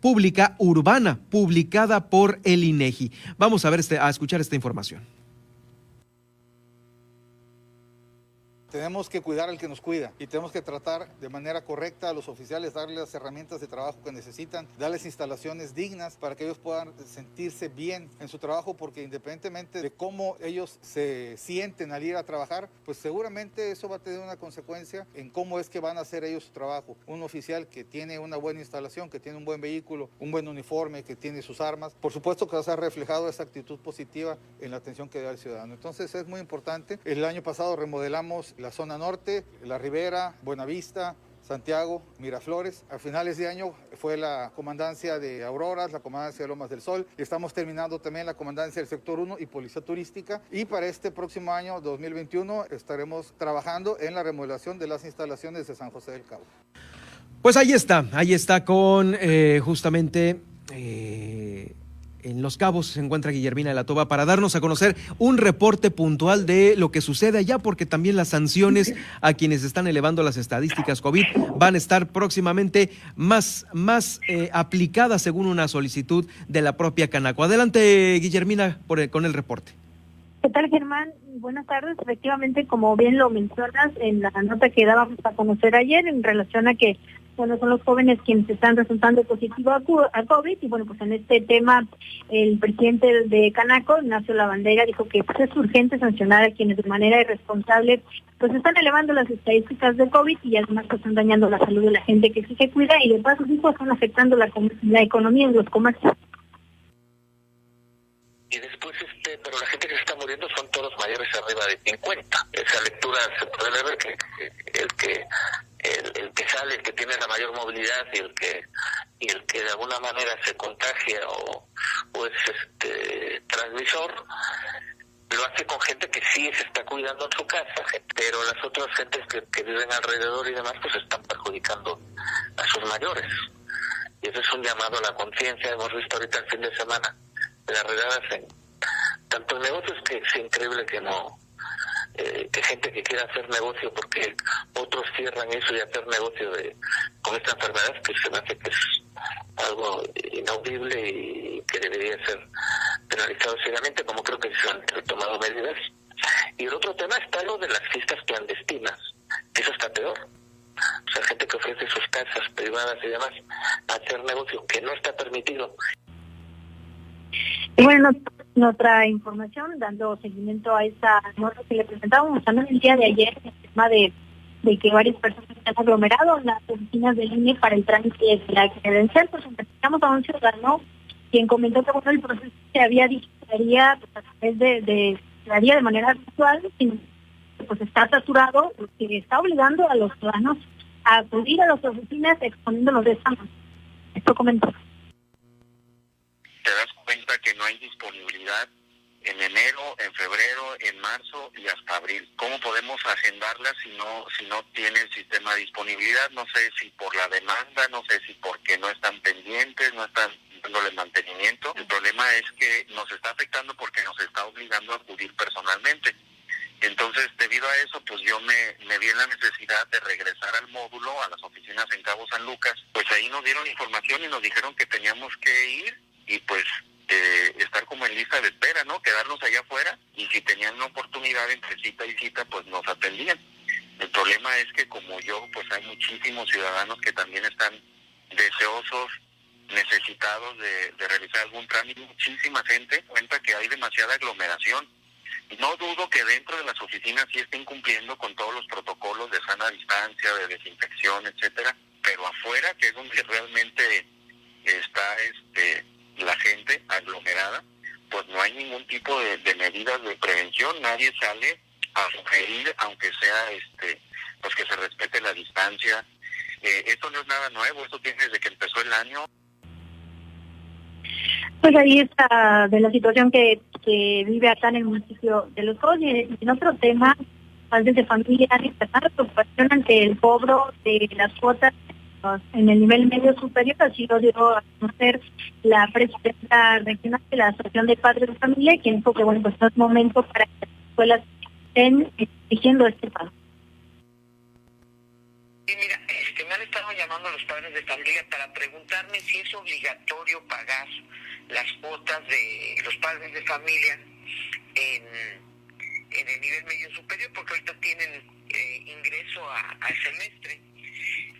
pública urbana publicada por el INEGI. Vamos a ver este, a escuchar esta información. Tenemos que cuidar al que nos cuida y tenemos que tratar de manera correcta a los oficiales, darles las herramientas de trabajo que necesitan, darles instalaciones dignas para que ellos puedan sentirse bien en su trabajo, porque independientemente de cómo ellos se sienten al ir a trabajar, pues seguramente eso va a tener una consecuencia en cómo es que van a hacer ellos su trabajo. Un oficial que tiene una buena instalación, que tiene un buen vehículo, un buen uniforme, que tiene sus armas, por supuesto que va a ser reflejado esa actitud positiva en la atención que da el ciudadano. Entonces es muy importante. El año pasado remodelamos la zona norte, la Ribera, Buenavista, Santiago, Miraflores. A finales de año fue la comandancia de Auroras, la comandancia de Lomas del Sol. Estamos terminando también la comandancia del sector 1 y policía turística. Y para este próximo año, 2021, estaremos trabajando en la remodelación de las instalaciones de San José del Cabo. Pues ahí está, ahí está con eh, justamente eh, en Los Cabos se encuentra Guillermina de la Toba para darnos a conocer un reporte puntual de lo que sucede allá, porque también las sanciones a quienes están elevando las estadísticas COVID van a estar próximamente más, más eh, aplicadas según una solicitud de la propia Canaco. Adelante, Guillermina, por con el reporte. ¿Qué tal, Germán? Buenas tardes. Efectivamente, como bien lo mencionas en la nota que dábamos a conocer ayer en relación a que bueno, son los jóvenes quienes están resultando positivos a COVID y bueno, pues en este tema el presidente de Canaco, Ignacio Lavandera, dijo que pues, es urgente sancionar a quienes de manera irresponsable pues están elevando las estadísticas de COVID y además pues, están dañando la salud de la gente que sí se cuida y de paso pues, están afectando la, economía en los comercios. Y después, este, pero la gente que se está muriendo son todos mayores arriba de 50. Esa lectura se puede ver que el que el, que sale, el que tiene la mayor movilidad y el que y el que de alguna manera se contagia o, es este transmisor, lo hace con gente que sí se está cuidando en su casa, pero las otras gentes que, viven alrededor y demás pues están perjudicando a sus mayores. Y eso es un llamado a la conciencia, hemos visto ahorita el fin de semana las redadas en tantos negocios que es increíble que no eh, que gente que quiera hacer negocio porque otros cierran eso y hacer negocio de con esta enfermedad que se me hace que es algo inaudible y que debería ser penalizado seriamente como creo que se han tomado medidas. Y el otro tema está lo de las fiestas clandestinas eso está peor. O sea gente que ofrece sus casas privadas y demás a hacer negocio que no está permitido. Bueno, en otra información, dando seguimiento a esa nota que le presentábamos también el día de ayer, el tema de, de que varias personas se han aglomerado en las oficinas del INE para el trámite de la credencial, pues empezamos a un ciudadano quien comentó que bueno, el proceso se había digitaría pues, a través de, de, de manera virtual, pues está saturado, porque está obligando a los ciudadanos a acudir a las oficinas exponiéndolos de esta manera. Esto comentó que no hay disponibilidad en enero, en febrero, en marzo y hasta abril. ¿Cómo podemos agendarlas si no si no tiene el sistema de disponibilidad? No sé si por la demanda, no sé si porque no están pendientes, no están dándole mantenimiento. El problema es que nos está afectando porque nos está obligando a acudir personalmente. Entonces, debido a eso, pues yo me, me vi en la necesidad de regresar al módulo, a las oficinas en Cabo San Lucas. Pues ahí nos dieron información y nos dijeron que teníamos que ir y pues eh, estar como en lista de espera, ¿no? Quedarnos allá afuera y si tenían una oportunidad entre cita y cita, pues nos atendían. El problema es que como yo, pues hay muchísimos ciudadanos que también están deseosos, necesitados de, realizar algún trámite, muchísima gente cuenta que hay demasiada aglomeración. No dudo que dentro de las oficinas sí estén cumpliendo con todos los protocolos de sana distancia, de desinfección, etcétera, pero afuera, que es donde realmente está este la gente aglomerada, pues no hay ningún tipo de, medidas de prevención, nadie sale a sugerir, aunque sea este, pues que se respete la distancia. Eh, esto no es nada nuevo, esto tiene desde que empezó el año. Pues ahí está de la situación que, que vive acá en el municipio de Los y en otro tema, padres de familia han preocupación ante el cobro de las cuotas en el nivel medio superior, así lo dio a conocer la presidenta regional de la Asociación de Padres de Familia, quien dijo que bueno, pues no es momento para que las escuelas estén exigiendo este pago. Sí, mira, este, me han estado llamando a los padres de familia para preguntarme si es obligatorio pagar las cuotas de los padres de familia en, en el nivel medio superior, porque ahorita tienen eh, ingreso a, al semestre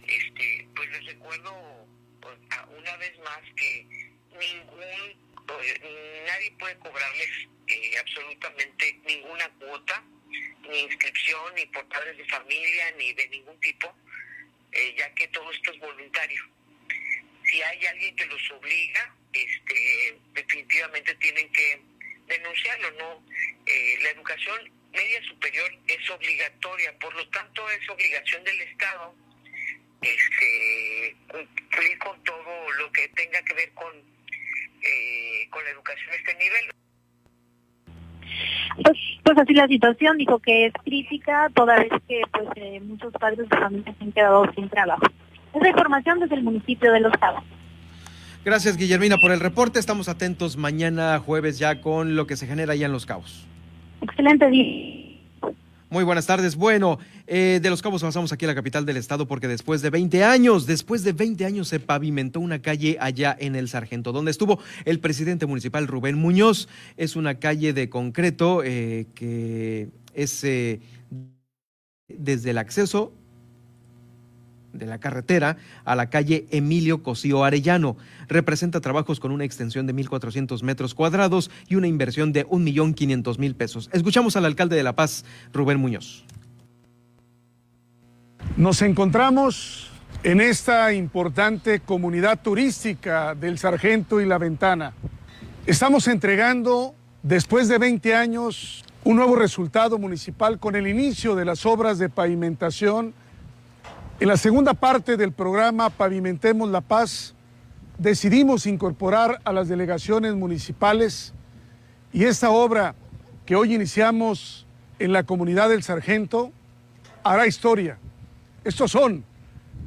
este, pues les recuerdo pues, una vez más que ningún, eh, nadie puede cobrarles eh, absolutamente ninguna cuota, ni inscripción, ni por padres de familia, ni de ningún tipo, eh, ya que todo esto es voluntario. Si hay alguien que los obliga, este, definitivamente tienen que denunciarlo, ¿no? la educación media superior es obligatoria, por lo tanto es obligación del Estado este, cumplir con todo lo que tenga que ver con, eh, con la educación a este nivel. Pues, pues así la situación, dijo que es crítica, toda vez que pues eh, muchos padres de familia se han quedado sin trabajo. Esa información desde el municipio de Los Cabos. Gracias, Guillermina, por el reporte. Estamos atentos mañana jueves ya con lo que se genera allá en Los Cabos. Excelente día. Muy buenas tardes. Bueno, eh, de Los Cabos pasamos aquí a la capital del estado porque después de 20 años, después de 20 años se pavimentó una calle allá en el Sargento, donde estuvo el presidente municipal Rubén Muñoz. Es una calle de concreto eh, que es eh, desde el acceso de la carretera a la calle Emilio Cosío Arellano. Representa trabajos con una extensión de 1.400 metros cuadrados y una inversión de 1.500.000 pesos. Escuchamos al alcalde de La Paz, Rubén Muñoz. Nos encontramos en esta importante comunidad turística del Sargento y la Ventana. Estamos entregando, después de 20 años, un nuevo resultado municipal con el inicio de las obras de pavimentación en la segunda parte del programa Pavimentemos la Paz, decidimos incorporar a las delegaciones municipales y esta obra que hoy iniciamos en la comunidad del Sargento hará historia. Estos son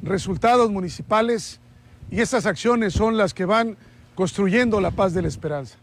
resultados municipales y estas acciones son las que van construyendo la paz de la esperanza.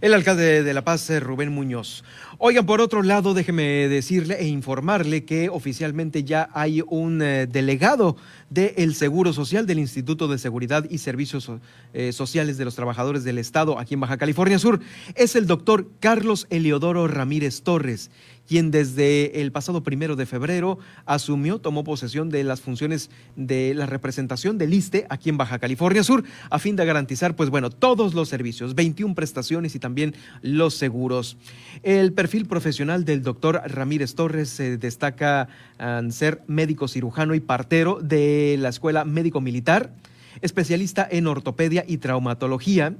El alcalde de La Paz, Rubén Muñoz. Oigan, por otro lado, déjeme decirle e informarle que oficialmente ya hay un eh, delegado del Seguro Social del Instituto de Seguridad y Servicios eh, Sociales de los Trabajadores del Estado aquí en Baja California Sur. Es el doctor Carlos Eliodoro Ramírez Torres quien desde el pasado primero de febrero asumió, tomó posesión de las funciones de la representación del ISTE aquí en Baja California Sur, a fin de garantizar, pues bueno, todos los servicios, 21 prestaciones y también los seguros. El perfil profesional del doctor Ramírez Torres se destaca en ser médico cirujano y partero de la Escuela Médico Militar, especialista en ortopedia y traumatología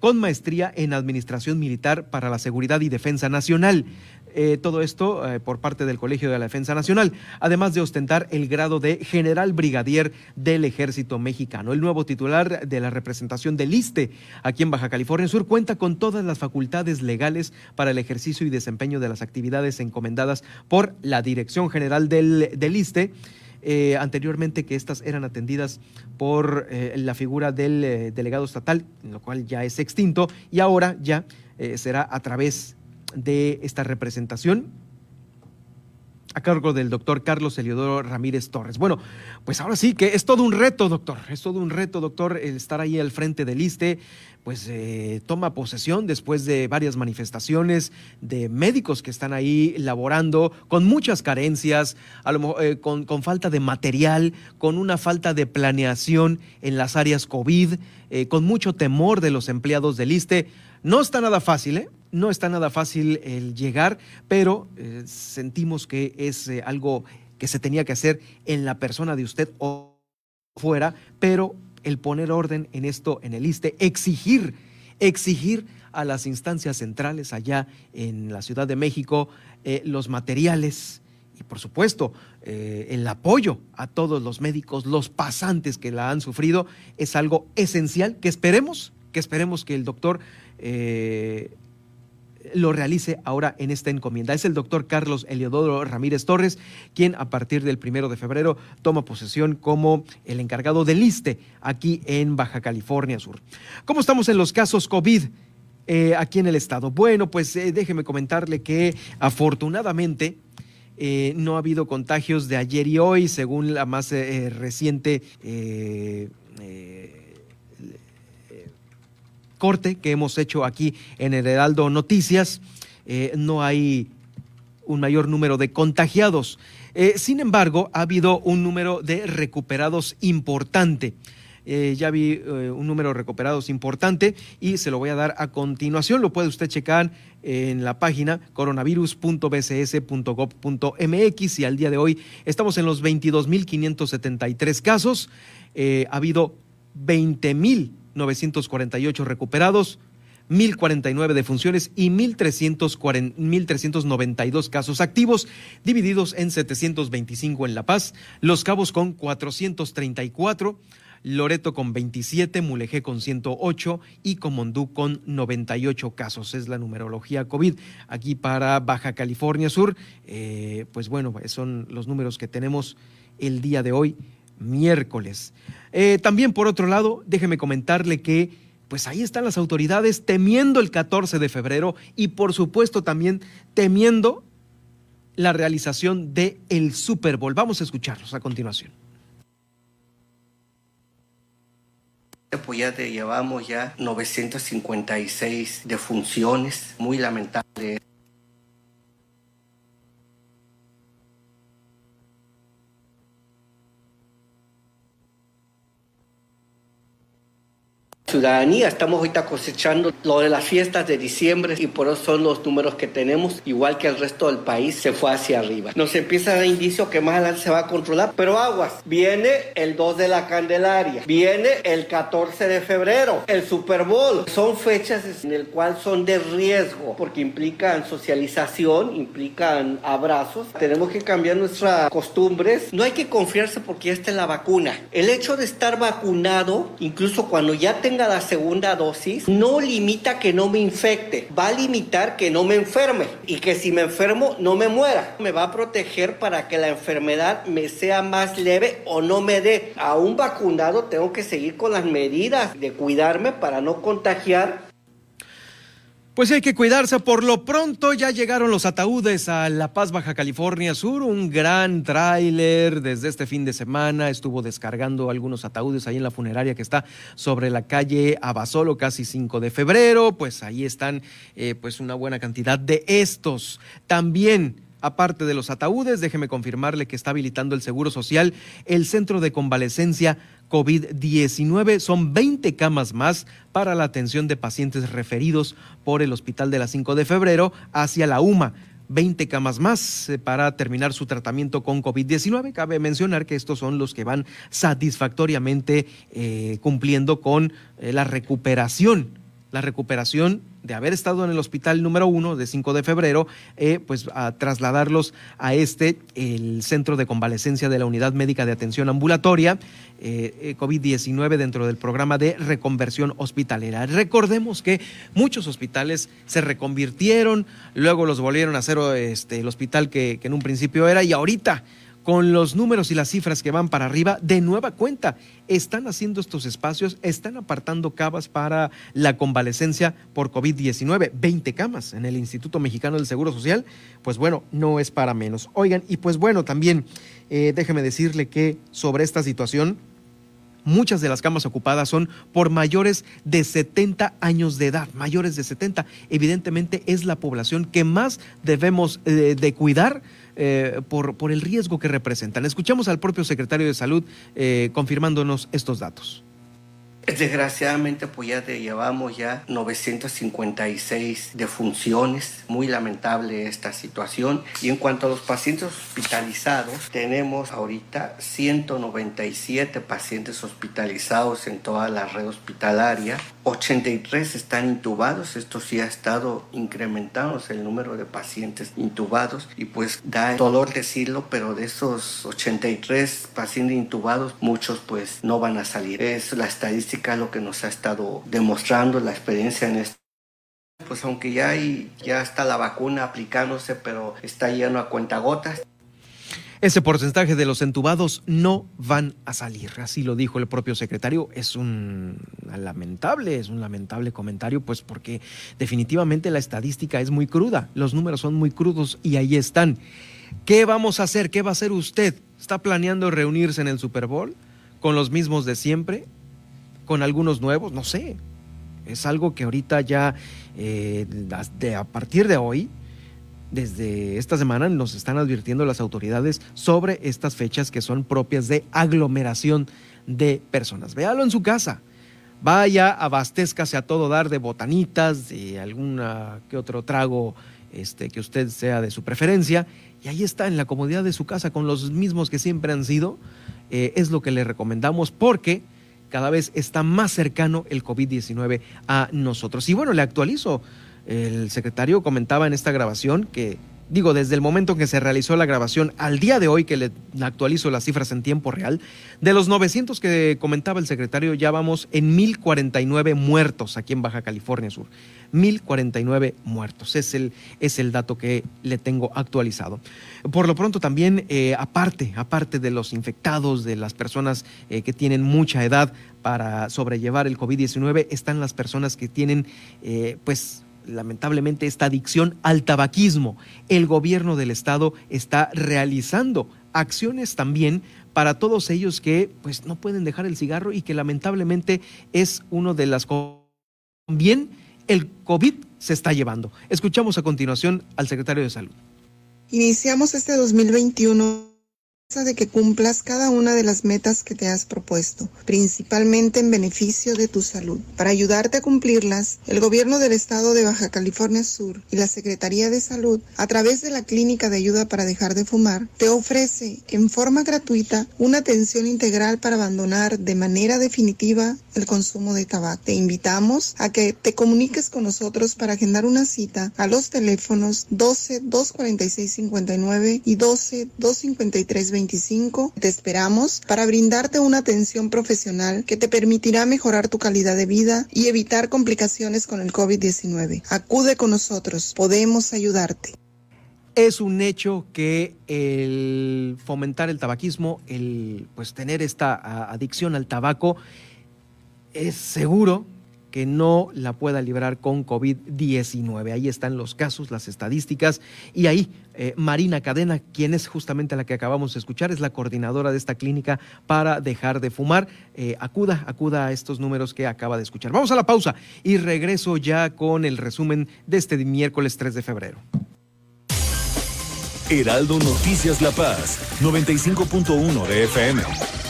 con maestría en Administración Militar para la Seguridad y Defensa Nacional. Eh, todo esto eh, por parte del Colegio de la Defensa Nacional, además de ostentar el grado de general brigadier del Ejército Mexicano. El nuevo titular de la representación del ISTE aquí en Baja California Sur cuenta con todas las facultades legales para el ejercicio y desempeño de las actividades encomendadas por la Dirección General del, ISTE. Eh, anteriormente que estas eran atendidas por la figura del delegado estatal, lo cual ya es extinto, y ahora ya será a través de esta representación a cargo del doctor Carlos Eliodoro Ramírez Torres. Bueno, pues ahora sí que es todo un reto, doctor, es todo un reto, doctor, el estar ahí al frente del ISTE, pues eh, toma posesión después de varias manifestaciones de médicos que están ahí laborando con muchas carencias, a lo, eh, con, con, falta de material, con una falta de planeación en las áreas COVID, eh, con mucho temor de los empleados del ISTE. No está nada fácil, ¿eh? No está nada fácil el llegar, pero eh, sentimos que es eh, algo que se tenía que hacer en la persona de usted o fuera, pero el poner orden en esto, en el ISTE, exigir, exigir a las instancias centrales allá en la Ciudad de México eh, los materiales y por supuesto el apoyo a todos los médicos, los pasantes que la han sufrido, es algo esencial que esperemos, que esperemos que el doctor lo realice ahora en esta encomienda. Es el doctor Carlos Eliodoro Ramírez Torres, quien a partir del primero de febrero toma posesión como el encargado del ISTE aquí en Baja California Sur. ¿Cómo estamos en los casos COVID? Eh, aquí en el estado. Bueno, pues eh, déjeme comentarle que afortunadamente eh, no ha habido contagios de ayer y hoy, según la más reciente corte que hemos hecho aquí en el Heraldo Noticias. no hay un mayor número de contagiados. sin embargo, ha habido un número de recuperados importante. Eh, ya vi eh, un número de recuperados importante y se lo voy a dar a continuación. Lo puede usted checar en la página coronavirus.bcs.gov.mx y al día de hoy estamos en los 22.573 casos. Eh, ha habido 20.948 recuperados, 1.049 defunciones y 1.392 casos activos, divididos en 725 en La Paz, Los Cabos con 434, Loreto con 27, Mulegé con 108 y Comondú con 98 casos. Es la numerología COVID aquí para Baja California Sur. Eh, pues bueno, son los números que tenemos el día de hoy, miércoles. Eh, también por otro lado, déjeme comentarle que pues ahí están las autoridades temiendo el 14 de febrero y por supuesto también temiendo la realización de el Super Bowl. Vamos a escucharlos a continuación. Pues ya llevamos ya 956 defunciones, muy lamentable ciudadanía. Estamos ahorita cosechando lo de las fiestas de diciembre y por eso son los números que tenemos, igual que el resto del país se fue hacia arriba. Nos empieza a dar indicio que más adelante se va a controlar, pero aguas, viene el 2 de la Candelaria, viene el 14 de febrero, el Super Bowl. Son fechas en el cual son de riesgo porque implican socialización, implican abrazos. Tenemos que cambiar nuestras costumbres. No hay que confiarse porque ya está la vacuna. El hecho de estar vacunado, incluso cuando ya tenga la segunda dosis no limita que no me infecte, va a limitar que no me enferme y que si me enfermo no me muera. Me va a proteger para que la enfermedad me sea más leve o no me dé. A un vacunado tengo que seguir con las medidas de cuidarme para no contagiar pues hay que cuidarse. Por lo pronto ya llegaron los ataúdes a La Paz, Baja California Sur. Un gran tráiler desde este fin de semana. Estuvo descargando algunos ataúdes ahí en la funeraria que está sobre la calle Abasolo, casi 5 de febrero. Pues ahí están eh, pues una buena cantidad de estos. También Aparte de los ataúdes, déjeme confirmarle que está habilitando el Seguro Social el centro de convalecencia COVID-19. Son 20 camas más para la atención de pacientes referidos por el Hospital de la 5 de febrero hacia la UMA. 20 camas más eh, para terminar su tratamiento con COVID-19. Cabe mencionar que estos son los que van satisfactoriamente eh, cumpliendo con eh, la recuperación, la recuperación de haber estado en el hospital número uno de 5 de febrero, eh, pues a trasladarlos a este, el centro de convalecencia de la Unidad Médica de Atención Ambulatoria, eh, eh, COVID-19 dentro del programa de reconversión hospitalera. Recordemos que muchos hospitales se reconvirtieron, luego los volvieron a hacer este, el hospital que, que en un principio era y ahorita con los números y las cifras que van para arriba, de nueva cuenta, están haciendo estos espacios, están apartando camas para la convalecencia por COVID-19, 20 camas en el Instituto Mexicano del Seguro Social, pues bueno, no es para menos. Oigan, y pues bueno, también eh, déjeme decirle que sobre esta situación, Muchas de las camas ocupadas son por mayores de 70 años de edad, mayores de 70. Evidentemente es la población que más debemos eh, de cuidar eh, por, por, el riesgo que representan. Escuchamos al propio secretario de Salud eh, confirmándonos estos datos. Desgraciadamente, pues ya llevamos ya 956 defunciones. Muy lamentable esta situación. Y en cuanto a los pacientes hospitalizados, tenemos ahorita 197 pacientes hospitalizados en toda la red hospitalaria. 83 están intubados. Esto sí ha estado incrementándose el número de pacientes intubados. Y pues da dolor decirlo, pero de esos 83 pacientes intubados, muchos pues no van a salir. Es la estadística lo que nos ha estado demostrando la experiencia en este pues aunque ya hay, ya está la vacuna aplicándose, pero está lleno a cuentagotas. Ese porcentaje de los entubados no van a salir, así lo dijo el propio secretario. Es un lamentable, es un lamentable comentario, pues porque definitivamente la estadística es muy cruda, los números son muy crudos y ahí están. ¿Qué vamos a hacer? ¿Qué va a hacer usted? ¿Está planeando reunirse en el Super Bowl con los mismos de siempre? Con algunos nuevos, no sé. Es algo que ahorita ya, eh, a partir de hoy, desde esta semana nos están advirtiendo las autoridades sobre estas fechas que son propias de aglomeración de personas. Véalo en su casa. Vaya, abastezcase a todo dar de botanitas, de alguna que otro trago este, que usted sea de su preferencia. Y ahí está, en la comodidad de su casa, con los mismos que siempre han sido. Eh, es lo que le recomendamos porque cada vez está más cercano el COVID-19 a nosotros. Y bueno, le actualizo. El secretario comentaba en esta grabación que digo, desde el momento en que se realizó la grabación al día de hoy, que le actualizo las cifras en tiempo real, de los 900 que comentaba el secretario, ya vamos en 1049 muertos aquí en Baja California Sur. 1049 muertos. Es el, es el dato que le tengo actualizado. Por lo pronto también, eh, aparte, aparte de los infectados, de las personas eh, que tienen mucha edad para sobrellevar el COVID-19, están las personas que tienen, eh, pues, lamentablemente esta adicción al tabaquismo. El gobierno del estado está realizando acciones también para todos ellos que pues no pueden dejar el cigarro y que lamentablemente es uno de las bien el COVID se está llevando. Escuchamos a continuación al secretario de Salud. Iniciamos este 2021 de que cumplas cada una de las metas que te has propuesto, principalmente en beneficio de tu salud. Para ayudarte a cumplirlas, el Gobierno del Estado de Baja California Sur y la Secretaría de Salud, a través de la Clínica de Ayuda para Dejar de Fumar, te ofrece en forma gratuita una atención integral para abandonar de manera definitiva el consumo de tabaco. Te invitamos a que te comuniques con nosotros para agendar una cita a los teléfonos 12 246 59 y 12 253 25. Te esperamos para brindarte una atención profesional que te permitirá mejorar tu calidad de vida y evitar complicaciones con el COVID-19. Acude con nosotros, podemos ayudarte. Es un hecho que el fomentar el tabaquismo, el pues tener esta adicción al tabaco, es seguro que no la pueda librar con COVID-19. Ahí están los casos, las estadísticas y ahí eh, Marina Cadena, quien es justamente la que acabamos de escuchar, es la coordinadora de esta clínica para dejar de fumar. Eh, acuda, acuda a estos números que acaba de escuchar. Vamos a la pausa y regreso ya con el resumen de este miércoles 3 de febrero. Heraldo Noticias La Paz, 95.1 de FM.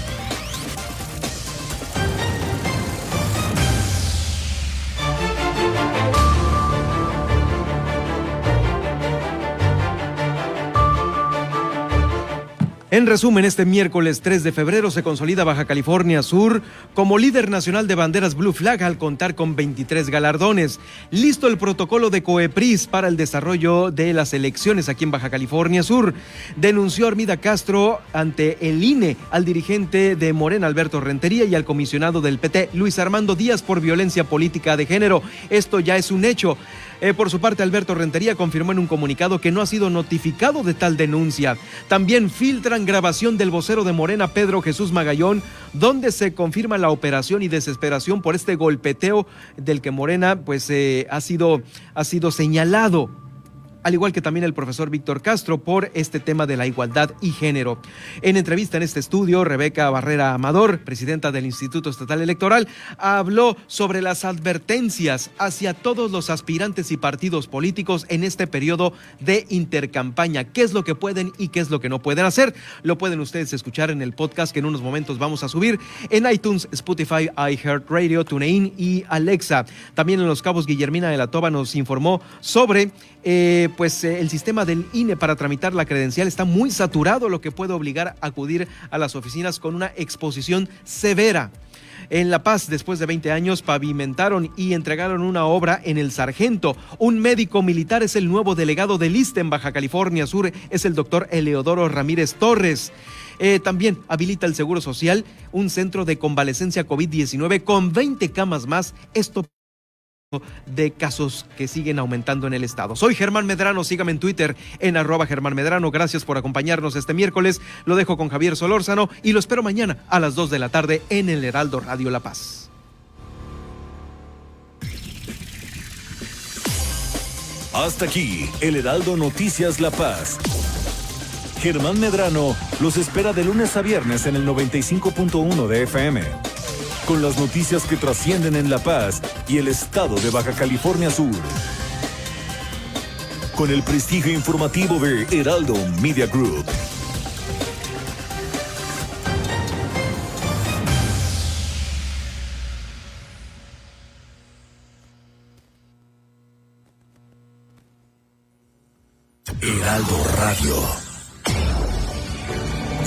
En resumen, este miércoles 3 de febrero se consolida Baja California Sur como líder nacional de banderas Blue Flag al contar con 23 galardones. Listo el protocolo de COEPRIS para el desarrollo de las elecciones aquí en Baja California Sur. Denunció Armida Castro ante el INE al dirigente de Morena Alberto Rentería y al comisionado del PT Luis Armando Díaz por violencia política de género. Esto ya es un hecho. Eh, por su parte, Alberto Rentería confirmó en un comunicado que no ha sido notificado de tal denuncia. También filtran grabación del vocero de Morena, Pedro Jesús Magallón, donde se confirma la operación y desesperación por este golpeteo del que Morena pues, eh, ha, sido, ha sido señalado al igual que también el profesor Víctor Castro, por este tema de la igualdad y género. En entrevista en este estudio, Rebeca Barrera Amador, presidenta del Instituto Estatal Electoral, habló sobre las advertencias hacia todos los aspirantes y partidos políticos en este periodo de intercampaña. ¿Qué es lo que pueden y qué es lo que no pueden hacer? Lo pueden ustedes escuchar en el podcast que en unos momentos vamos a subir en iTunes, Spotify, iHeartRadio, TuneIn y Alexa. También en Los Cabos, Guillermina de la Toba nos informó sobre eh, pues eh, el sistema del INE para tramitar la credencial está muy saturado, lo que puede obligar a acudir a las oficinas con una exposición severa. En La Paz, después de 20 años, pavimentaron y entregaron una obra en el Sargento. Un médico militar es el nuevo delegado del ISTE en Baja California Sur, es el doctor Eleodoro Ramírez Torres. Eh, también habilita el Seguro Social un centro de convalecencia COVID-19 con 20 camas más. Esto de casos que siguen aumentando en el estado. Soy Germán Medrano, sígame en Twitter en arroba Germán Medrano. Gracias por acompañarnos este miércoles. Lo dejo con Javier Solórzano y lo espero mañana a las 2 de la tarde en el Heraldo Radio La Paz. Hasta aquí, el Heraldo Noticias La Paz. Germán Medrano los espera de lunes a viernes en el 95.1 de FM con las noticias que trascienden en La Paz y el estado de Baja California Sur. Con el prestigio informativo de Heraldo Media Group. Heraldo Radio.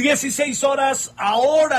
16 horas ahora.